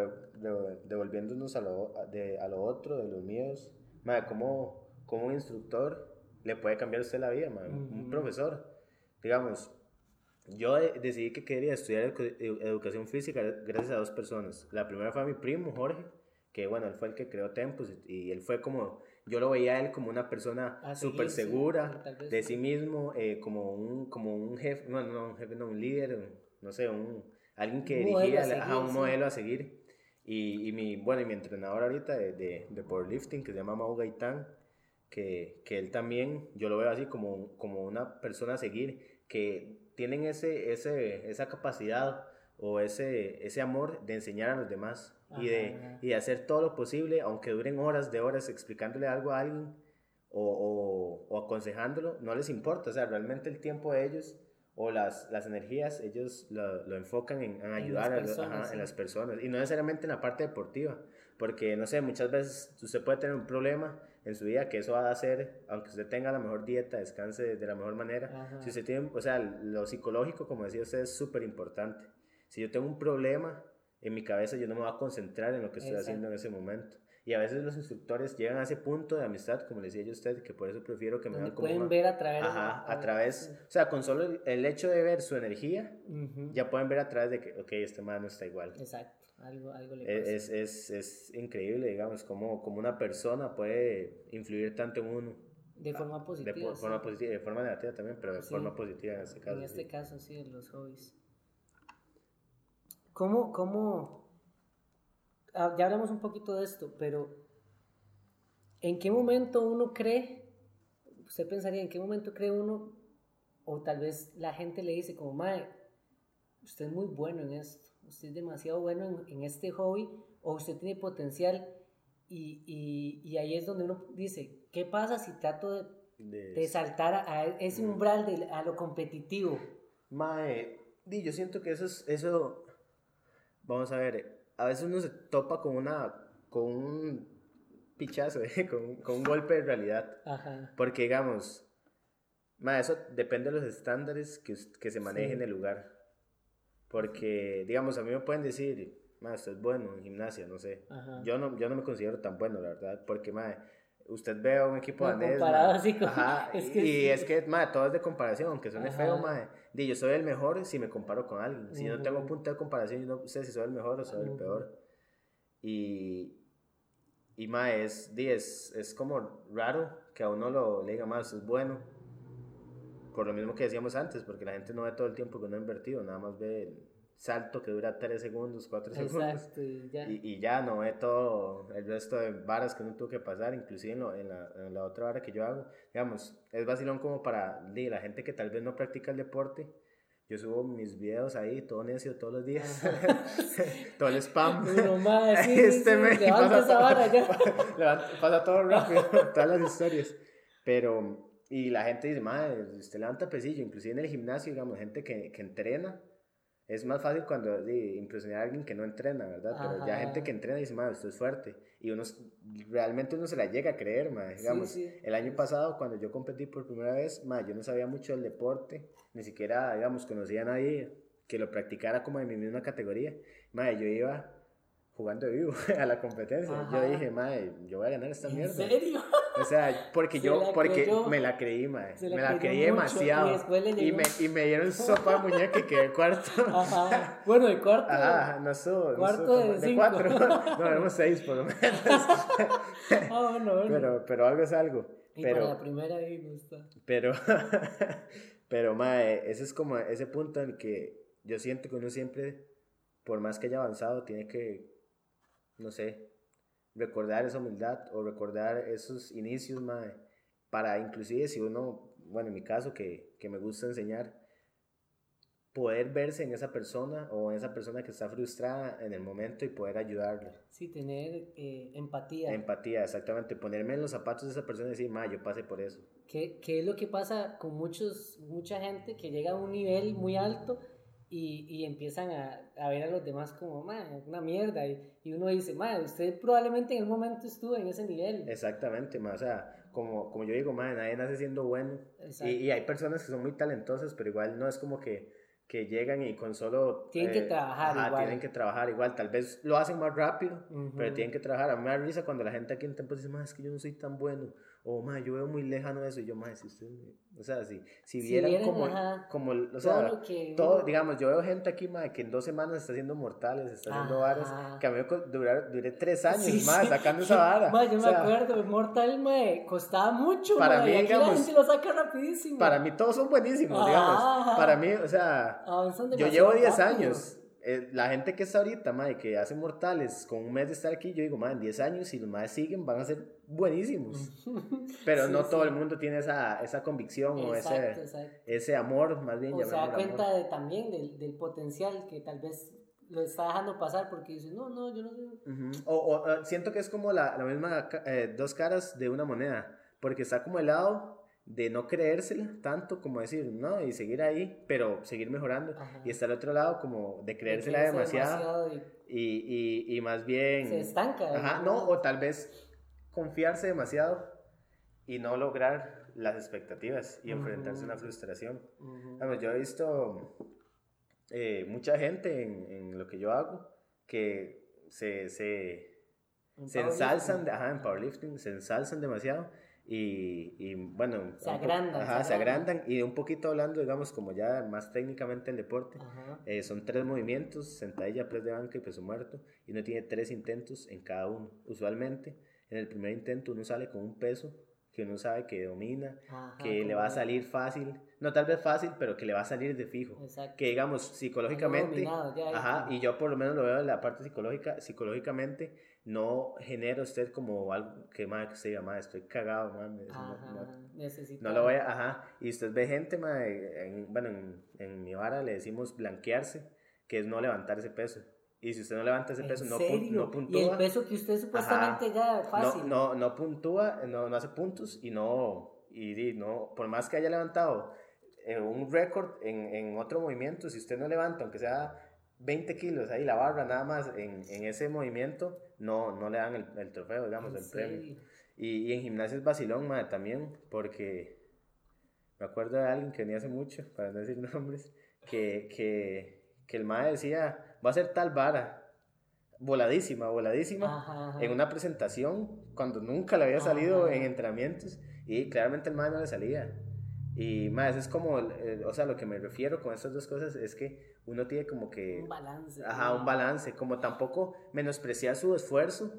devolviéndonos a lo, de, a lo otro, de los míos, madre, como, como un instructor le puede cambiar usted la vida, un profesor. Digamos, yo decidí que quería estudiar educación física gracias a dos personas. La primera fue a mi primo, Jorge, que bueno, él fue el que creó Tempus y él fue como, yo lo veía a él como una persona súper segura de sí mismo, eh, como, un, como un jefe, no, no, un jefe, no, un líder, no sé, un, alguien que dirigía a, un modelo a seguir. Y, y, mi, bueno, y mi entrenador ahorita de, de, de powerlifting, que se llama Mau Gaitán, que, que él también, yo lo veo así como, como una persona a seguir, que tienen ese, ese, esa capacidad o ese, ese amor de enseñar a los demás y, de, y de hacer todo lo posible, aunque duren horas de horas explicándole algo a alguien o, o, aconsejándolo, no les importa, o sea, realmente el tiempo de ellos o las, las energías, ellos lo, lo enfocan en, en ayudar en las, a, ajá, en las personas. Y no necesariamente en la parte deportiva, porque no sé, muchas veces usted puede tener un problema en su vida que eso va a hacer, aunque usted tenga la mejor dieta, descanse de la mejor manera, Ajá. si usted tiene, o sea, lo psicológico, como decía usted, es súper importante. Si yo tengo un problema en mi cabeza, yo no me voy a concentrar en lo que estoy Exacto. haciendo en ese momento. Y a veces los instructores llegan a ese punto de amistad, como le decía yo a usted, que por eso prefiero que me vean como... pueden una- ver a través. Ajá, a través, o sea, con solo el, el hecho de ver su energía, ya pueden ver a través de que, ok, este man no está igual. Exacto, algo, algo le pasa. Es, es, es increíble, digamos, cómo, cómo una persona puede influir tanto en uno. de forma De positiva. po- sí. forma positiva, de forma negativa también, pero de Sí. forma positiva en este caso. En este sí. caso, sí, en los hobbies. ¿Cómo, cómo? ah, ya hablamos un poquito de esto, pero ¿en qué momento uno cree, usted pensaría, en qué momento cree uno, o tal vez la gente le dice como, Mae, usted es muy bueno en esto, usted es demasiado bueno en, en este hobby, o usted tiene potencial, y, y, y ahí es donde uno dice, ¿qué pasa si trato de, De- de saltar a, a ese umbral de, a lo competitivo? Mae, di, yo siento que eso es, eso, vamos a ver, a veces uno se topa con una, con un pichazo, eh, con, con un golpe de realidad, Ajá. porque digamos, mae, eso depende de los estándares que, que se manejen Sí. en el lugar, porque, digamos, a mí me pueden decir, mae, usted es bueno en gimnasia, no sé, Ajá. yo no, yo no me considero tan bueno, la verdad, porque, mae, usted ve a un equipo No, danés, comparado así con- ajá, es y, que y sí. es que, mae, todo es de comparación, aunque suene feo, mae, di, yo soy el mejor si me comparo con alguien, si no tengo Ujú. punto de comparación, yo no sé si soy el mejor o soy el peor, y, y mae, es, di, es, es como raro que a uno lo le diga más, es bueno, por lo mismo que decíamos antes, porque la gente no ve todo el tiempo que uno ha invertido, nada más ve el salto que dura 3 segundos, 4 segundos. Exacto, y ya. Y, y ya no ve todo el resto de varas que uno tuvo que pasar, inclusive en, lo- en la, en la otra vara que yo hago. Digamos, es vacilón como para la gente que tal vez no practica el deporte. Yo subo mis videos ahí, todo necio, todos los días. todo el spam. Uno más, sí, este sí, me levanta pasa, esa todo, vara ya. levanta- pasa todo rápido, todas las historias. Pero, y la gente dice, madre, usted levanta pesillo, inclusive en el gimnasio, digamos, gente que, que entrena. Es más fácil cuando di, impresionar a alguien que no entrena, ¿verdad? Pero ya Ajá. gente que entrena dice, madre, usted es fuerte. Y uno, realmente uno se la llega a creer, madre. Sí, Digamos, sí. el año pasado, cuando yo competí por primera vez, madre, yo no sabía mucho del deporte, ni siquiera, digamos, conocía a nadie que lo practicara como de mi misma categoría. Madre, yo iba jugando de vivo a la competencia. Ajá. Yo dije, madre, yo voy a ganar esta ¿En mierda. serio? O sea, porque Se yo, porque creyó. me la creí. Se la Me la creí mucho, demasiado. y me, y me dieron sopa de muñeca y quedé cuarto. Ajá. Bueno, el cuarto. Ajá, no no Cuarto de de cinco. cuatro. No, éramos seis por lo menos. Ah, bueno, bueno. Pero, pero algo es algo. y para la primera ahí está. pero, pero, mae, ese es como ese punto en el que yo siento que uno siempre, por más que haya avanzado, tiene que, no sé, recordar esa humildad o recordar esos inicios, mae, para inclusive si uno, bueno, en mi caso, que, que me gusta enseñar, poder verse en esa persona o en esa persona que está frustrada en el momento y poder ayudarla. Sí, tener eh, empatía. Empatía, exactamente. Ponerme en los zapatos de esa persona y decir, ma, yo pasé por eso. ¿Qué, qué es lo que pasa con muchos, mucha gente que llega a un nivel muy alto y, y empiezan a, a ver a los demás como, "Ma, una mierda? Y, y uno dice, ma, usted probablemente en el momento estuvo en ese nivel. Exactamente, ma. O sea, como, como yo digo, ma, nadie nace siendo bueno. Y, y hay personas que son muy talentosas, pero igual no es como que, que llegan y con solo... Tienen que trabajar ajá, igual. Tienen que trabajar igual. Tal vez lo hacen más rápido, Ujú. pero tienen que trabajar. A mí me da risa cuando la gente aquí en Tempo dice, ma, es que yo no soy tan bueno. O, ma, yo veo muy lejano eso. Y yo, ma, si usted... O sea, si, si Si vieran vieran, como... ajá, como o todo sea, lo que todo, uno- digamos, yo veo gente aquí, ma, que en dos semanas está haciendo mortales, está haciendo varas, que a mí durar- duré tres años Sí, más sí. sacando esa vara. Ma, yo O me acuerdo, Mortal me costaba mucho. Para ma, mí, digamos, la gente lo saca rapidísimo. Para mí todos son buenísimos, Ajá, digamos. Para mí, o sea, yo llevo 10 rápido. años. eh, la gente que está ahorita, ma, y que hace mortales con un mes de estar aquí, yo digo, ma, en 10 años, si los más siguen, van a ser buenísimos. Pero Sí, no sí. todo el mundo tiene esa, esa convicción o Exacto, ese, exacto. ese amor, más bien O se da amor. cuenta de, también del, del potencial que tal vez lo está dejando pasar porque dice, no, no, yo no soy... Ujú. o, o, eh, siento que es como la, la misma, eh, dos caras de una moneda, porque está como el lado de no creérsela tanto como decir, no, y seguir ahí, pero seguir mejorando. Y está al otro lado como de creérsela demasiado, y, y, y, más bien... Se estanca. Ajá, no, o tal vez confiarse demasiado y no lograr las expectativas y enfrentarse a una frustración. yo he visto eh, mucha gente en, en, lo que yo hago que se, se, se ensalzan, ajá, en powerlifting, se ensalzan demasiado y, y bueno, se agrandan, ajá, se agrandan. y un poquito hablando, digamos, como ya más técnicamente el deporte, eh, son tres movimientos, sentadilla, press de banca y peso muerto, y uno tiene tres intentos en cada uno. Usualmente, en el primer intento uno sale con un peso que uno sabe que domina, que le va a salir fácil, no tal vez fácil, pero que le va a salir de fijo. Que digamos, psicológicamente, ajá, y yo por lo menos lo veo en la parte psicológica, psicológicamente no genera usted como algo que más que se llama, estoy cagado, man, no, lo voy a, ajá, y usted ve gente, bueno, en, en mi vara le decimos blanquearse, que es no levantar ese peso. Y si usted no levanta ese peso, no, no, puntúa. Y el peso que usted supuestamente ya fácil. No, no, no puntúa, no, no, hace puntos y no, y, no, por más que haya levantado eh, un récord en, en, otro movimiento, si usted no levanta, aunque sea 20 kilos ahí la barra nada más en, en ese movimiento, no, no le dan el, el trofeo, digamos, el premio. Y, y, en gimnasia es vacilón, madre, también, porque me acuerdo de alguien que venía hace mucho, para no decir nombres, que, que, que el madre decía va a ser tal vara. Voladísima, voladísima. En una presentación, cuando nunca le había salido en entrenamientos. Y claramente el madre no le salía. Y más, es como, o sea, lo que me refiero con estas dos cosas es que uno tiene como que... Un balance. Ajá, un balance, como tampoco menospreciar su esfuerzo,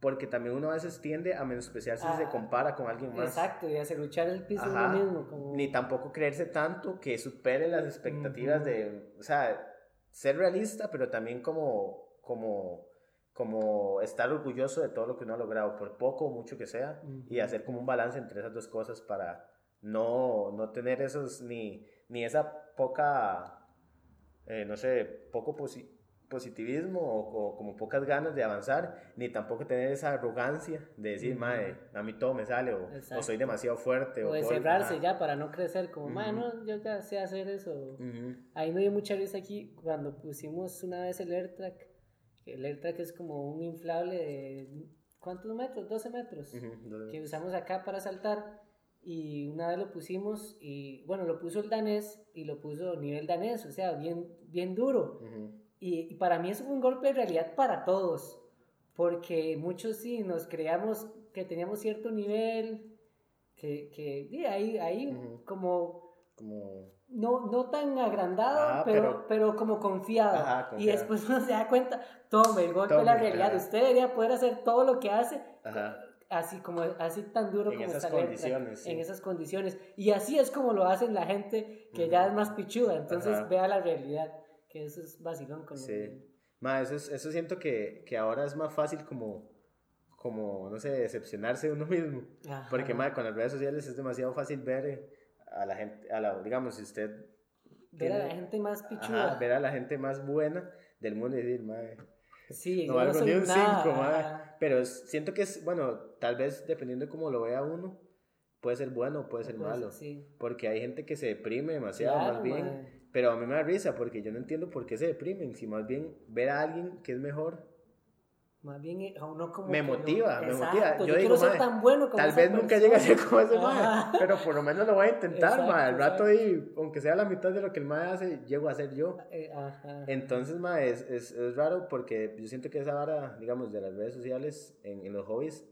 porque también uno a veces tiende a menospreciarse si se ah, compara con alguien más. Exacto, y hacer luchar el piso uno mismo. Ni tampoco creerse tanto que supere las expectativas de, o sea, ser realista, pero también como, como, como estar orgulloso de todo lo que uno ha logrado, por poco o mucho que sea, y hacer como un balance entre esas dos cosas para no, no tener esos, ni, ni esa poca, eh, no sé, poco positivismo o, como pocas ganas de avanzar, ni tampoco tener esa arrogancia de decir, madre, a mí todo me sale, o, soy demasiado fuerte. O, de cerrarse ya para no crecer, como, madre, no, yo ya sé hacer eso. Ahí me dio mucha risa aquí cuando pusimos una vez el AirTrack, que el AirTrack es como un inflable de, ¿cuántos metros? 12 metros, que usamos acá para saltar. Y una vez lo pusimos y bueno, lo puso el danés y lo puso nivel danés, o sea, bien, bien duro. Y, para mí es un golpe de realidad para todos, porque muchos sí nos creíamos que teníamos cierto nivel, que, que ahí, ahí como, como... No, no tan agrandado, pero, pero, como confiado. Y después uno se da cuenta, tome el golpe de la realidad. Usted debería poder hacer todo lo que hace. así como así tan duro en como esas condiciones en esas condiciones. Y así es como lo hacen la gente que ya es más pichuda entonces vea la realidad que eso es vacilón con Sí. Ma, eso, es, eso siento que, que, ahora es más fácil como, como no sé, decepcionarse de uno mismo. Porque, ma, con las redes sociales es demasiado fácil ver a la gente, a la, digamos, si usted... Ver a la gente más pichuda. ver a la gente más buena del mundo y decir, ma, Sí, no valgo ni un 5, pero siento que es, bueno, tal vez dependiendo de cómo lo vea uno, puede ser bueno o puede ser malo. sí. Porque hay gente que se deprime demasiado, más bien. Pero a mí me da risa porque yo no entiendo por qué se deprimen. Si más bien ver a alguien que es mejor. Más bien eh, a uno como. Me motiva, me motiva. Yo, yo digo, ser tan bueno como Tal vez nunca llegue a ser como ese mae, pero por lo menos lo voy a intentar, mae. Al rato ahí, aunque sea la mitad de lo que el mae hace, llego a ser yo. Eh, ajá. Entonces, mae, es, es, es, raro porque yo siento que esa vara, digamos, de las redes sociales en, en los hobbies,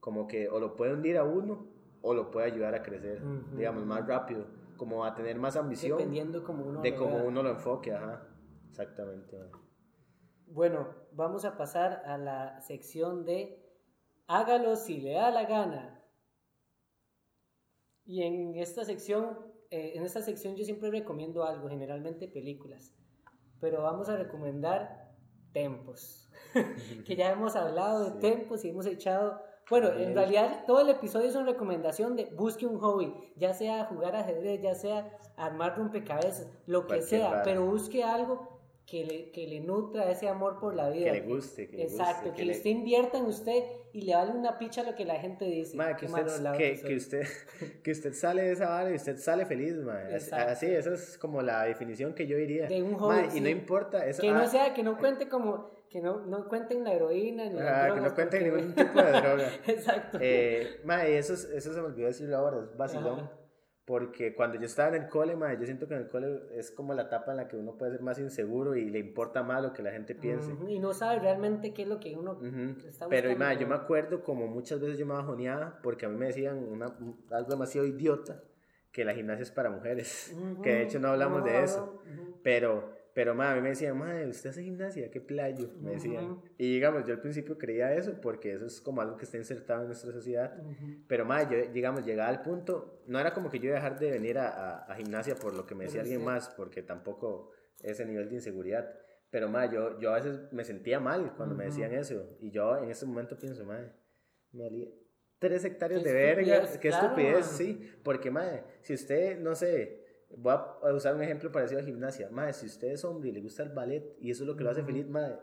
como que o lo puede hundir a uno o lo puede ayudar a crecer, digamos, más rápido como a tener más ambición. Dependiendo como uno de cómo uno lo enfoque, ajá. Exactamente. Bueno, vamos a pasar a la sección de hágalo si le da la gana. Y en esta sección, eh, en esta sección yo siempre recomiendo algo, generalmente películas, pero vamos a recomendar tempos, que ya hemos hablado de tempos y hemos echado bueno, en realidad todo el episodio es una recomendación de busque un hobby, ya sea jugar ajedrez, ya sea armar rompecabezas, lo que sea, pero busque algo que le, que le nutra ese amor por la vida. Que le guste, que Exacto, le guste, que, usted invierta en usted y le vale una picha lo que la gente dice. Madre, que, usted, que, que, usted, que usted sale de esa vara y usted sale feliz, madre. Así, esa es como la definición que yo diría. De un joven, Y no importa. Eso, que no sea, que no cuente como, que no, no cuenten la heroína ni drogas, Que no cuenten ningún tipo de droga. Exacto. Eh, madre, eso, eso se me olvidó decirlo ahora, es vacilón. Porque cuando yo estaba en el cole, madre, yo siento que en el cole es como la etapa en la que uno puede ser más inseguro y le importa más lo que la gente piense. Y no sabe realmente qué es lo que uno está Pero, madre, yo me acuerdo como muchas veces yo me bajoneaba porque a mí me decían una, algo demasiado idiota, que la gimnasia es para mujeres. Que de hecho no hablamos de eso. Pero pero madre, a mí me decían, madre, ¿usted hace gimnasia? ¿Qué playo? Me decían. Y digamos, yo al principio creía eso porque eso es como algo que está insertado en nuestra sociedad. Pero madre, yo, digamos, llegaba al punto, no era como que yo iba a dejar de venir a, a, gimnasia por lo que me decía alguien más, porque tampoco ese nivel de inseguridad. Pero madre, yo, yo a veces me sentía mal cuando me decían eso. Y yo en ese momento pienso, madre, me valía tres hectáreas de verga. Qué estupidez, sí. Porque madre, si usted, no sé Voy a usar un ejemplo parecido a gimnasia. Madre, si usted es hombre y le gusta el ballet y eso es lo que lo hace feliz, madre,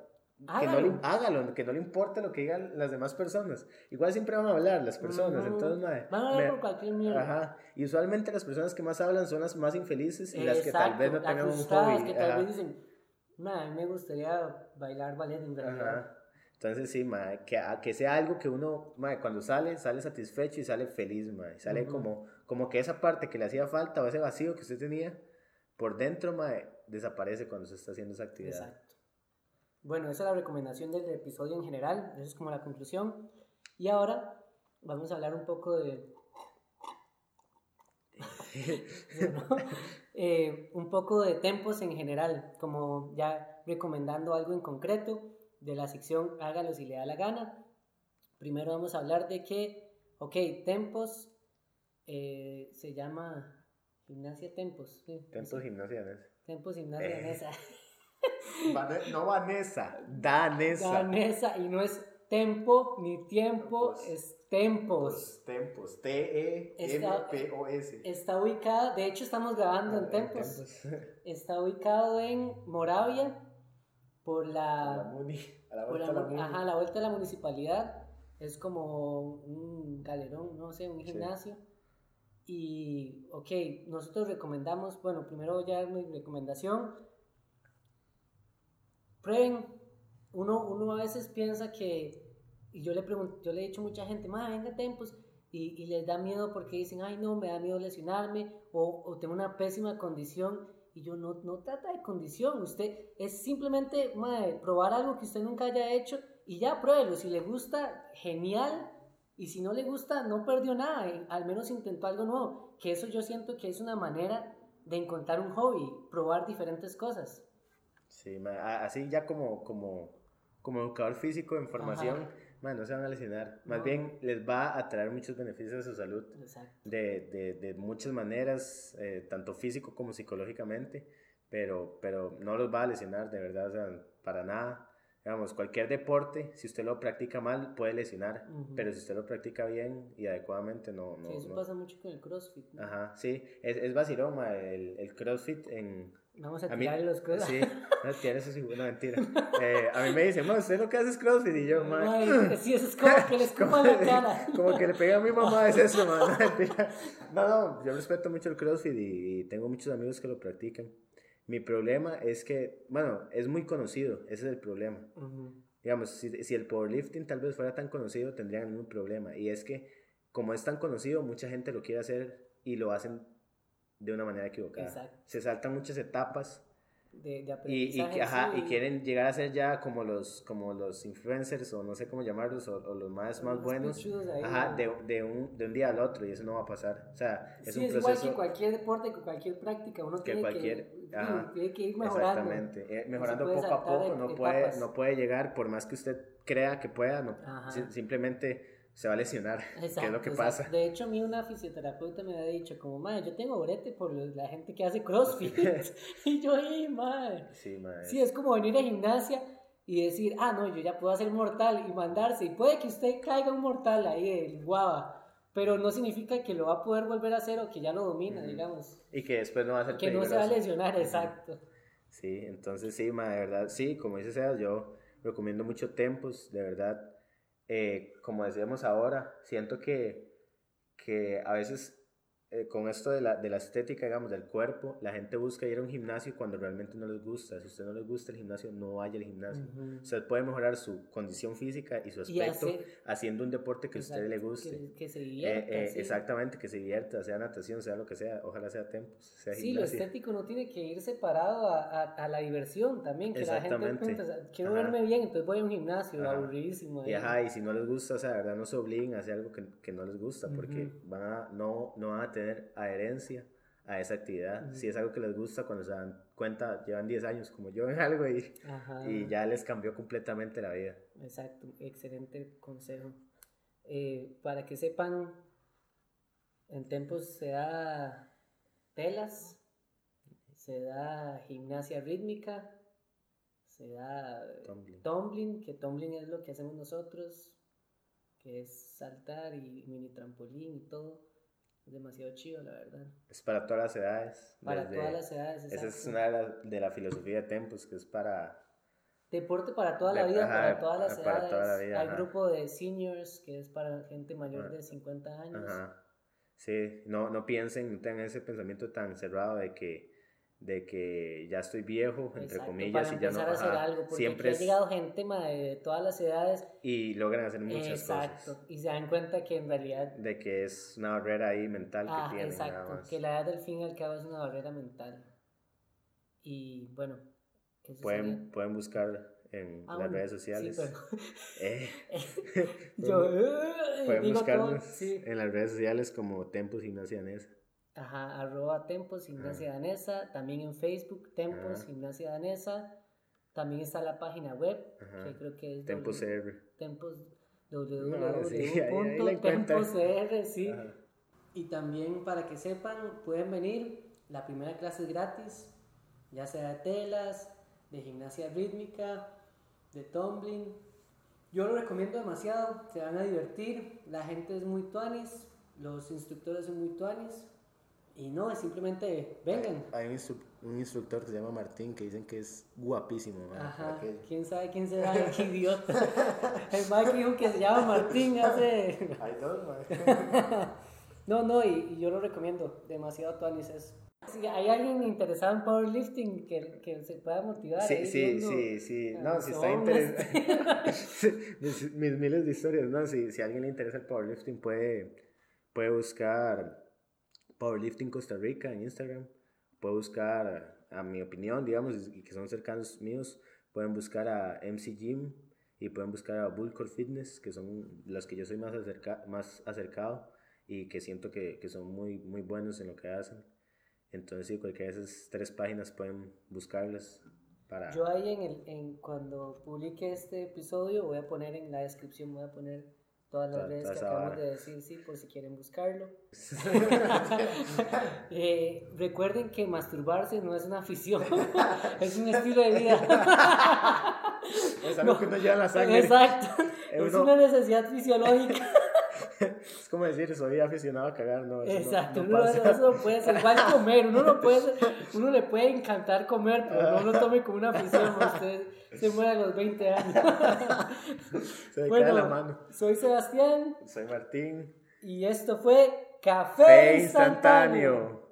que no le, hágalo, que no le importe lo que digan las demás personas. Igual siempre van a hablar las personas, entonces, madre. Van a hablar por cualquier mierda. Ajá. Y usualmente las personas que más hablan son las más infelices y las que tal vez no tengan un hobby. que tal vez dicen, madre, me gustaría bailar ballet en realidad. Ajá. Entonces, sí, que, que sea algo que uno, cuando sale, sale satisfecho y sale feliz, Sale como, como que esa parte que le hacía falta o ese vacío que usted tenía por dentro, desaparece cuando se está haciendo esa actividad. Exacto. Bueno, esa es la recomendación del episodio en general, esa es como la conclusión. Y ahora vamos a hablar un poco de... Eh, un poco de tempos en general, como ya recomendando algo en concreto de la sección Hágalo si le da la gana. Primero vamos a hablar de que, ok, tempos eh, se llama gimnasia tempos. Tempos gimnasia Danesa. Tempos gimnasia Danesa. no Vanessa, Danesa. Danesa, y no es tempo ni tiempo, es tempos. Tempos, T-E-M-P-O-S. Está ubicada, de hecho estamos grabando en ah, tempos. Está ubicado en Moravia, por la, a la vuelta de la, ajá, la vuelta de la municipalidad. Es como un galerón, no sé, un gimnasio. Y, ok, nosotros recomendamos, bueno, primero ya mi recomendación, prueben. Uno, uno a veces piensa que, y yo le, pregunto, yo le he dicho a mucha gente, más venga tempos, y, y, les da miedo porque dicen, ay no, me da miedo lesionarme, o, o tengo una pésima condición y yo no, no trata de condición, usted es simplemente probar algo que usted nunca haya hecho y ya pruébelo. Si le gusta, genial. Y si no le gusta, no perdió nada. Al menos intentó algo nuevo. Que eso yo siento que es una manera de encontrar un hobby, probar diferentes cosas. Sí, así ya como, como, como educador físico en formación no se van a lesionar. Más bien les va a traer muchos beneficios a su salud. De, de, de, muchas maneras, eh, tanto físico como psicológicamente, pero, pero no los va a lesionar, de verdad, o sea, para nada. Digamos, cualquier deporte, si usted lo practica mal, puede lesionar, pero si usted lo practica bien y adecuadamente, no. no eso pasa mucho con el CrossFit. Ajá, sí, es, es vacilón, el, el CrossFit en Vamos a, tirar los crossfit. Sí, no, tirar eso sí, una mentira. Eh, a mí me dicen, usted lo que hace es crossfit. Y yo, man. sí, eso es como que le escupa la cara. Como que le pega a mi mamá, es eso, man. No, no, yo respeto mucho el crossfit y, tengo muchos amigos que lo practican. Mi problema es que, bueno, es muy conocido, ese es el problema. Digamos, si, si el powerlifting tal vez fuera tan conocido, tendrían un problema. Y es que, como es tan conocido, mucha gente lo quiere hacer y lo hacen de una manera equivocada. Se saltan muchas etapas. De, y, y, ajá, y, quieren llegar a ser ya como los, como los influencers o no sé cómo llamarlos o, los más, más buenos ajá, de, de, un, de un día al otro y eso no va a pasar. O sea, es un es proceso. igual que cualquier deporte, que cualquier práctica, uno tiene, que, tiene que ir mejorando. Exactamente, eh, mejorando poco a poco, no puede, no puede llegar, por más que usted crea que pueda, no, simplemente se va a lesionar, que es lo que pasa. De hecho, a mí una fisioterapeuta me había dicho, como, madre, yo tengo brete por la gente que hace CrossFit. y yo, ¡ay, madre! Sí, madre. Sí, es como venir a gimnasia y decir, ah, no, yo ya puedo hacer mortal y mandarse. Y puede que usted caiga un mortal ahí, el guava. Pero no significa que lo va a poder volver a hacer o que ya lo domina, digamos. Y que después no va a ser Que no se va a lesionar, exacto. Sí, entonces sí, ma, de verdad, sí, como dice Sebas, yo recomiendo mucho Tempos, de verdad. Eh, como decíamos ahora, siento que, que a veces eh, con esto de la, de la estética, digamos, del cuerpo, la gente busca ir a un gimnasio cuando realmente no les gusta. Si a usted no les gusta el gimnasio, no vaya al gimnasio. Usted puede mejorar su condición física y su aspecto haciendo un deporte que a usted le guste. Que, se divierta. Eh, eh, exactamente, que se divierta, sea natación, sea lo que sea, ojalá sea tempos. Sea sí, lo estético no tiene que ir separado a, a, la diversión también, que la gente quiero verme bien, entonces voy a un gimnasio, aburridísimo. Y, ajá, y si no les gusta, o sea, verdad, no se obliguen a hacer algo que, que no les gusta, porque van a, no, no van a tener adherencia a esa actividad. Si es algo que les gusta, cuando se dan cuenta, llevan 10 años como yo en algo y, y ya les cambió completamente la vida. Exacto, excelente consejo. Eh, para que sepan, en Tempos se da telas, se da gimnasia rítmica, se da tumbling. tumbling, que tumbling es lo que hacemos nosotros, que es saltar y mini trampolín y todo demasiado chido, la verdad. Es para todas las edades. Para todas las edades, Esa es una de la, de la filosofía de Tempos, que es para... Deporte para toda la vida, para todas las edades. Hay grupo de seniors, que es para gente mayor de 50 años. Sí, no, no piensen, no tengan ese pensamiento tan cerrado de que de que ya estoy viejo, entre comillas, y ya no. A hacer algo, porque siempre ha llegado gente de todas las edades. Y logran hacer muchas exacto, cosas. y se dan cuenta que en realidad. De que es una barrera ahí mental que ah, tienen. Exacto, que la edad del fin y al cabo es una barrera mental. Y bueno. Pueden, pueden buscar en ah, las redes sociales. Sí, pero... eh, Yo, pueden buscarnos en las redes sociales como Tempos Gimnasia Nesa. Ajá, arroba Tempos Gimnasia Danesa, también en Facebook Tempos Gimnasia Danesa, también está la página web, que creo que es Tempos CR. Tempos www.temposcr, sí. Y también para que sepan, pueden venir, la primera clase es gratis, ya sea de telas, de gimnasia rítmica, de tumbling. Yo lo recomiendo demasiado, se van a divertir, la gente es muy tuanis, los instructores son muy tuanis y no, es simplemente vengan. Hay, un, instructor que se llama Martín que dicen que es guapísimo. Ajá, quién sabe quién será, qué idiota. El Mike dijo que se llama Martín hace. Hay dos, No, no, y, yo lo recomiendo, demasiado tuanis eso. Si hay alguien interesado en powerlifting que, que se pueda motivar. Sí, sí, sí, sí. No, si está interesado. mis, mis, miles de historias, ¿no? Si, si a alguien le interesa el powerlifting, puede, puede buscar Powerlifting Costa Rica en Instagram. Pueden buscar, a, mi opinión, digamos, y que son cercanos míos, pueden buscar a MC Gym y pueden buscar a Bullcore Fitness, que son los que yo soy más, acerca, más acercado y que siento que, que, son muy, muy buenos en lo que hacen. Entonces, sí, cualquiera de esas tres páginas pueden buscarlas. Para... Yo ahí en el, en, cuando publique este episodio voy a poner en la descripción, voy a poner todas las redes que acabamos de decir, sí, por si quieren buscarlo. Eh, recuerden que masturbarse no es una afición, es un estilo de vida. es algo que no lleva la sangre. Exacto, es una necesidad fisiológica. Es como decir, soy aficionado a cagar, no. Exacto, no, eso puede ser. Igual comer, uno, no puede uno le puede encantar comer, pero no lo tome como una afición, usted se muere a los 20 años. se me bueno, la mano. Soy Sebastián. Soy Martín. Y esto fue Café, instantáneo.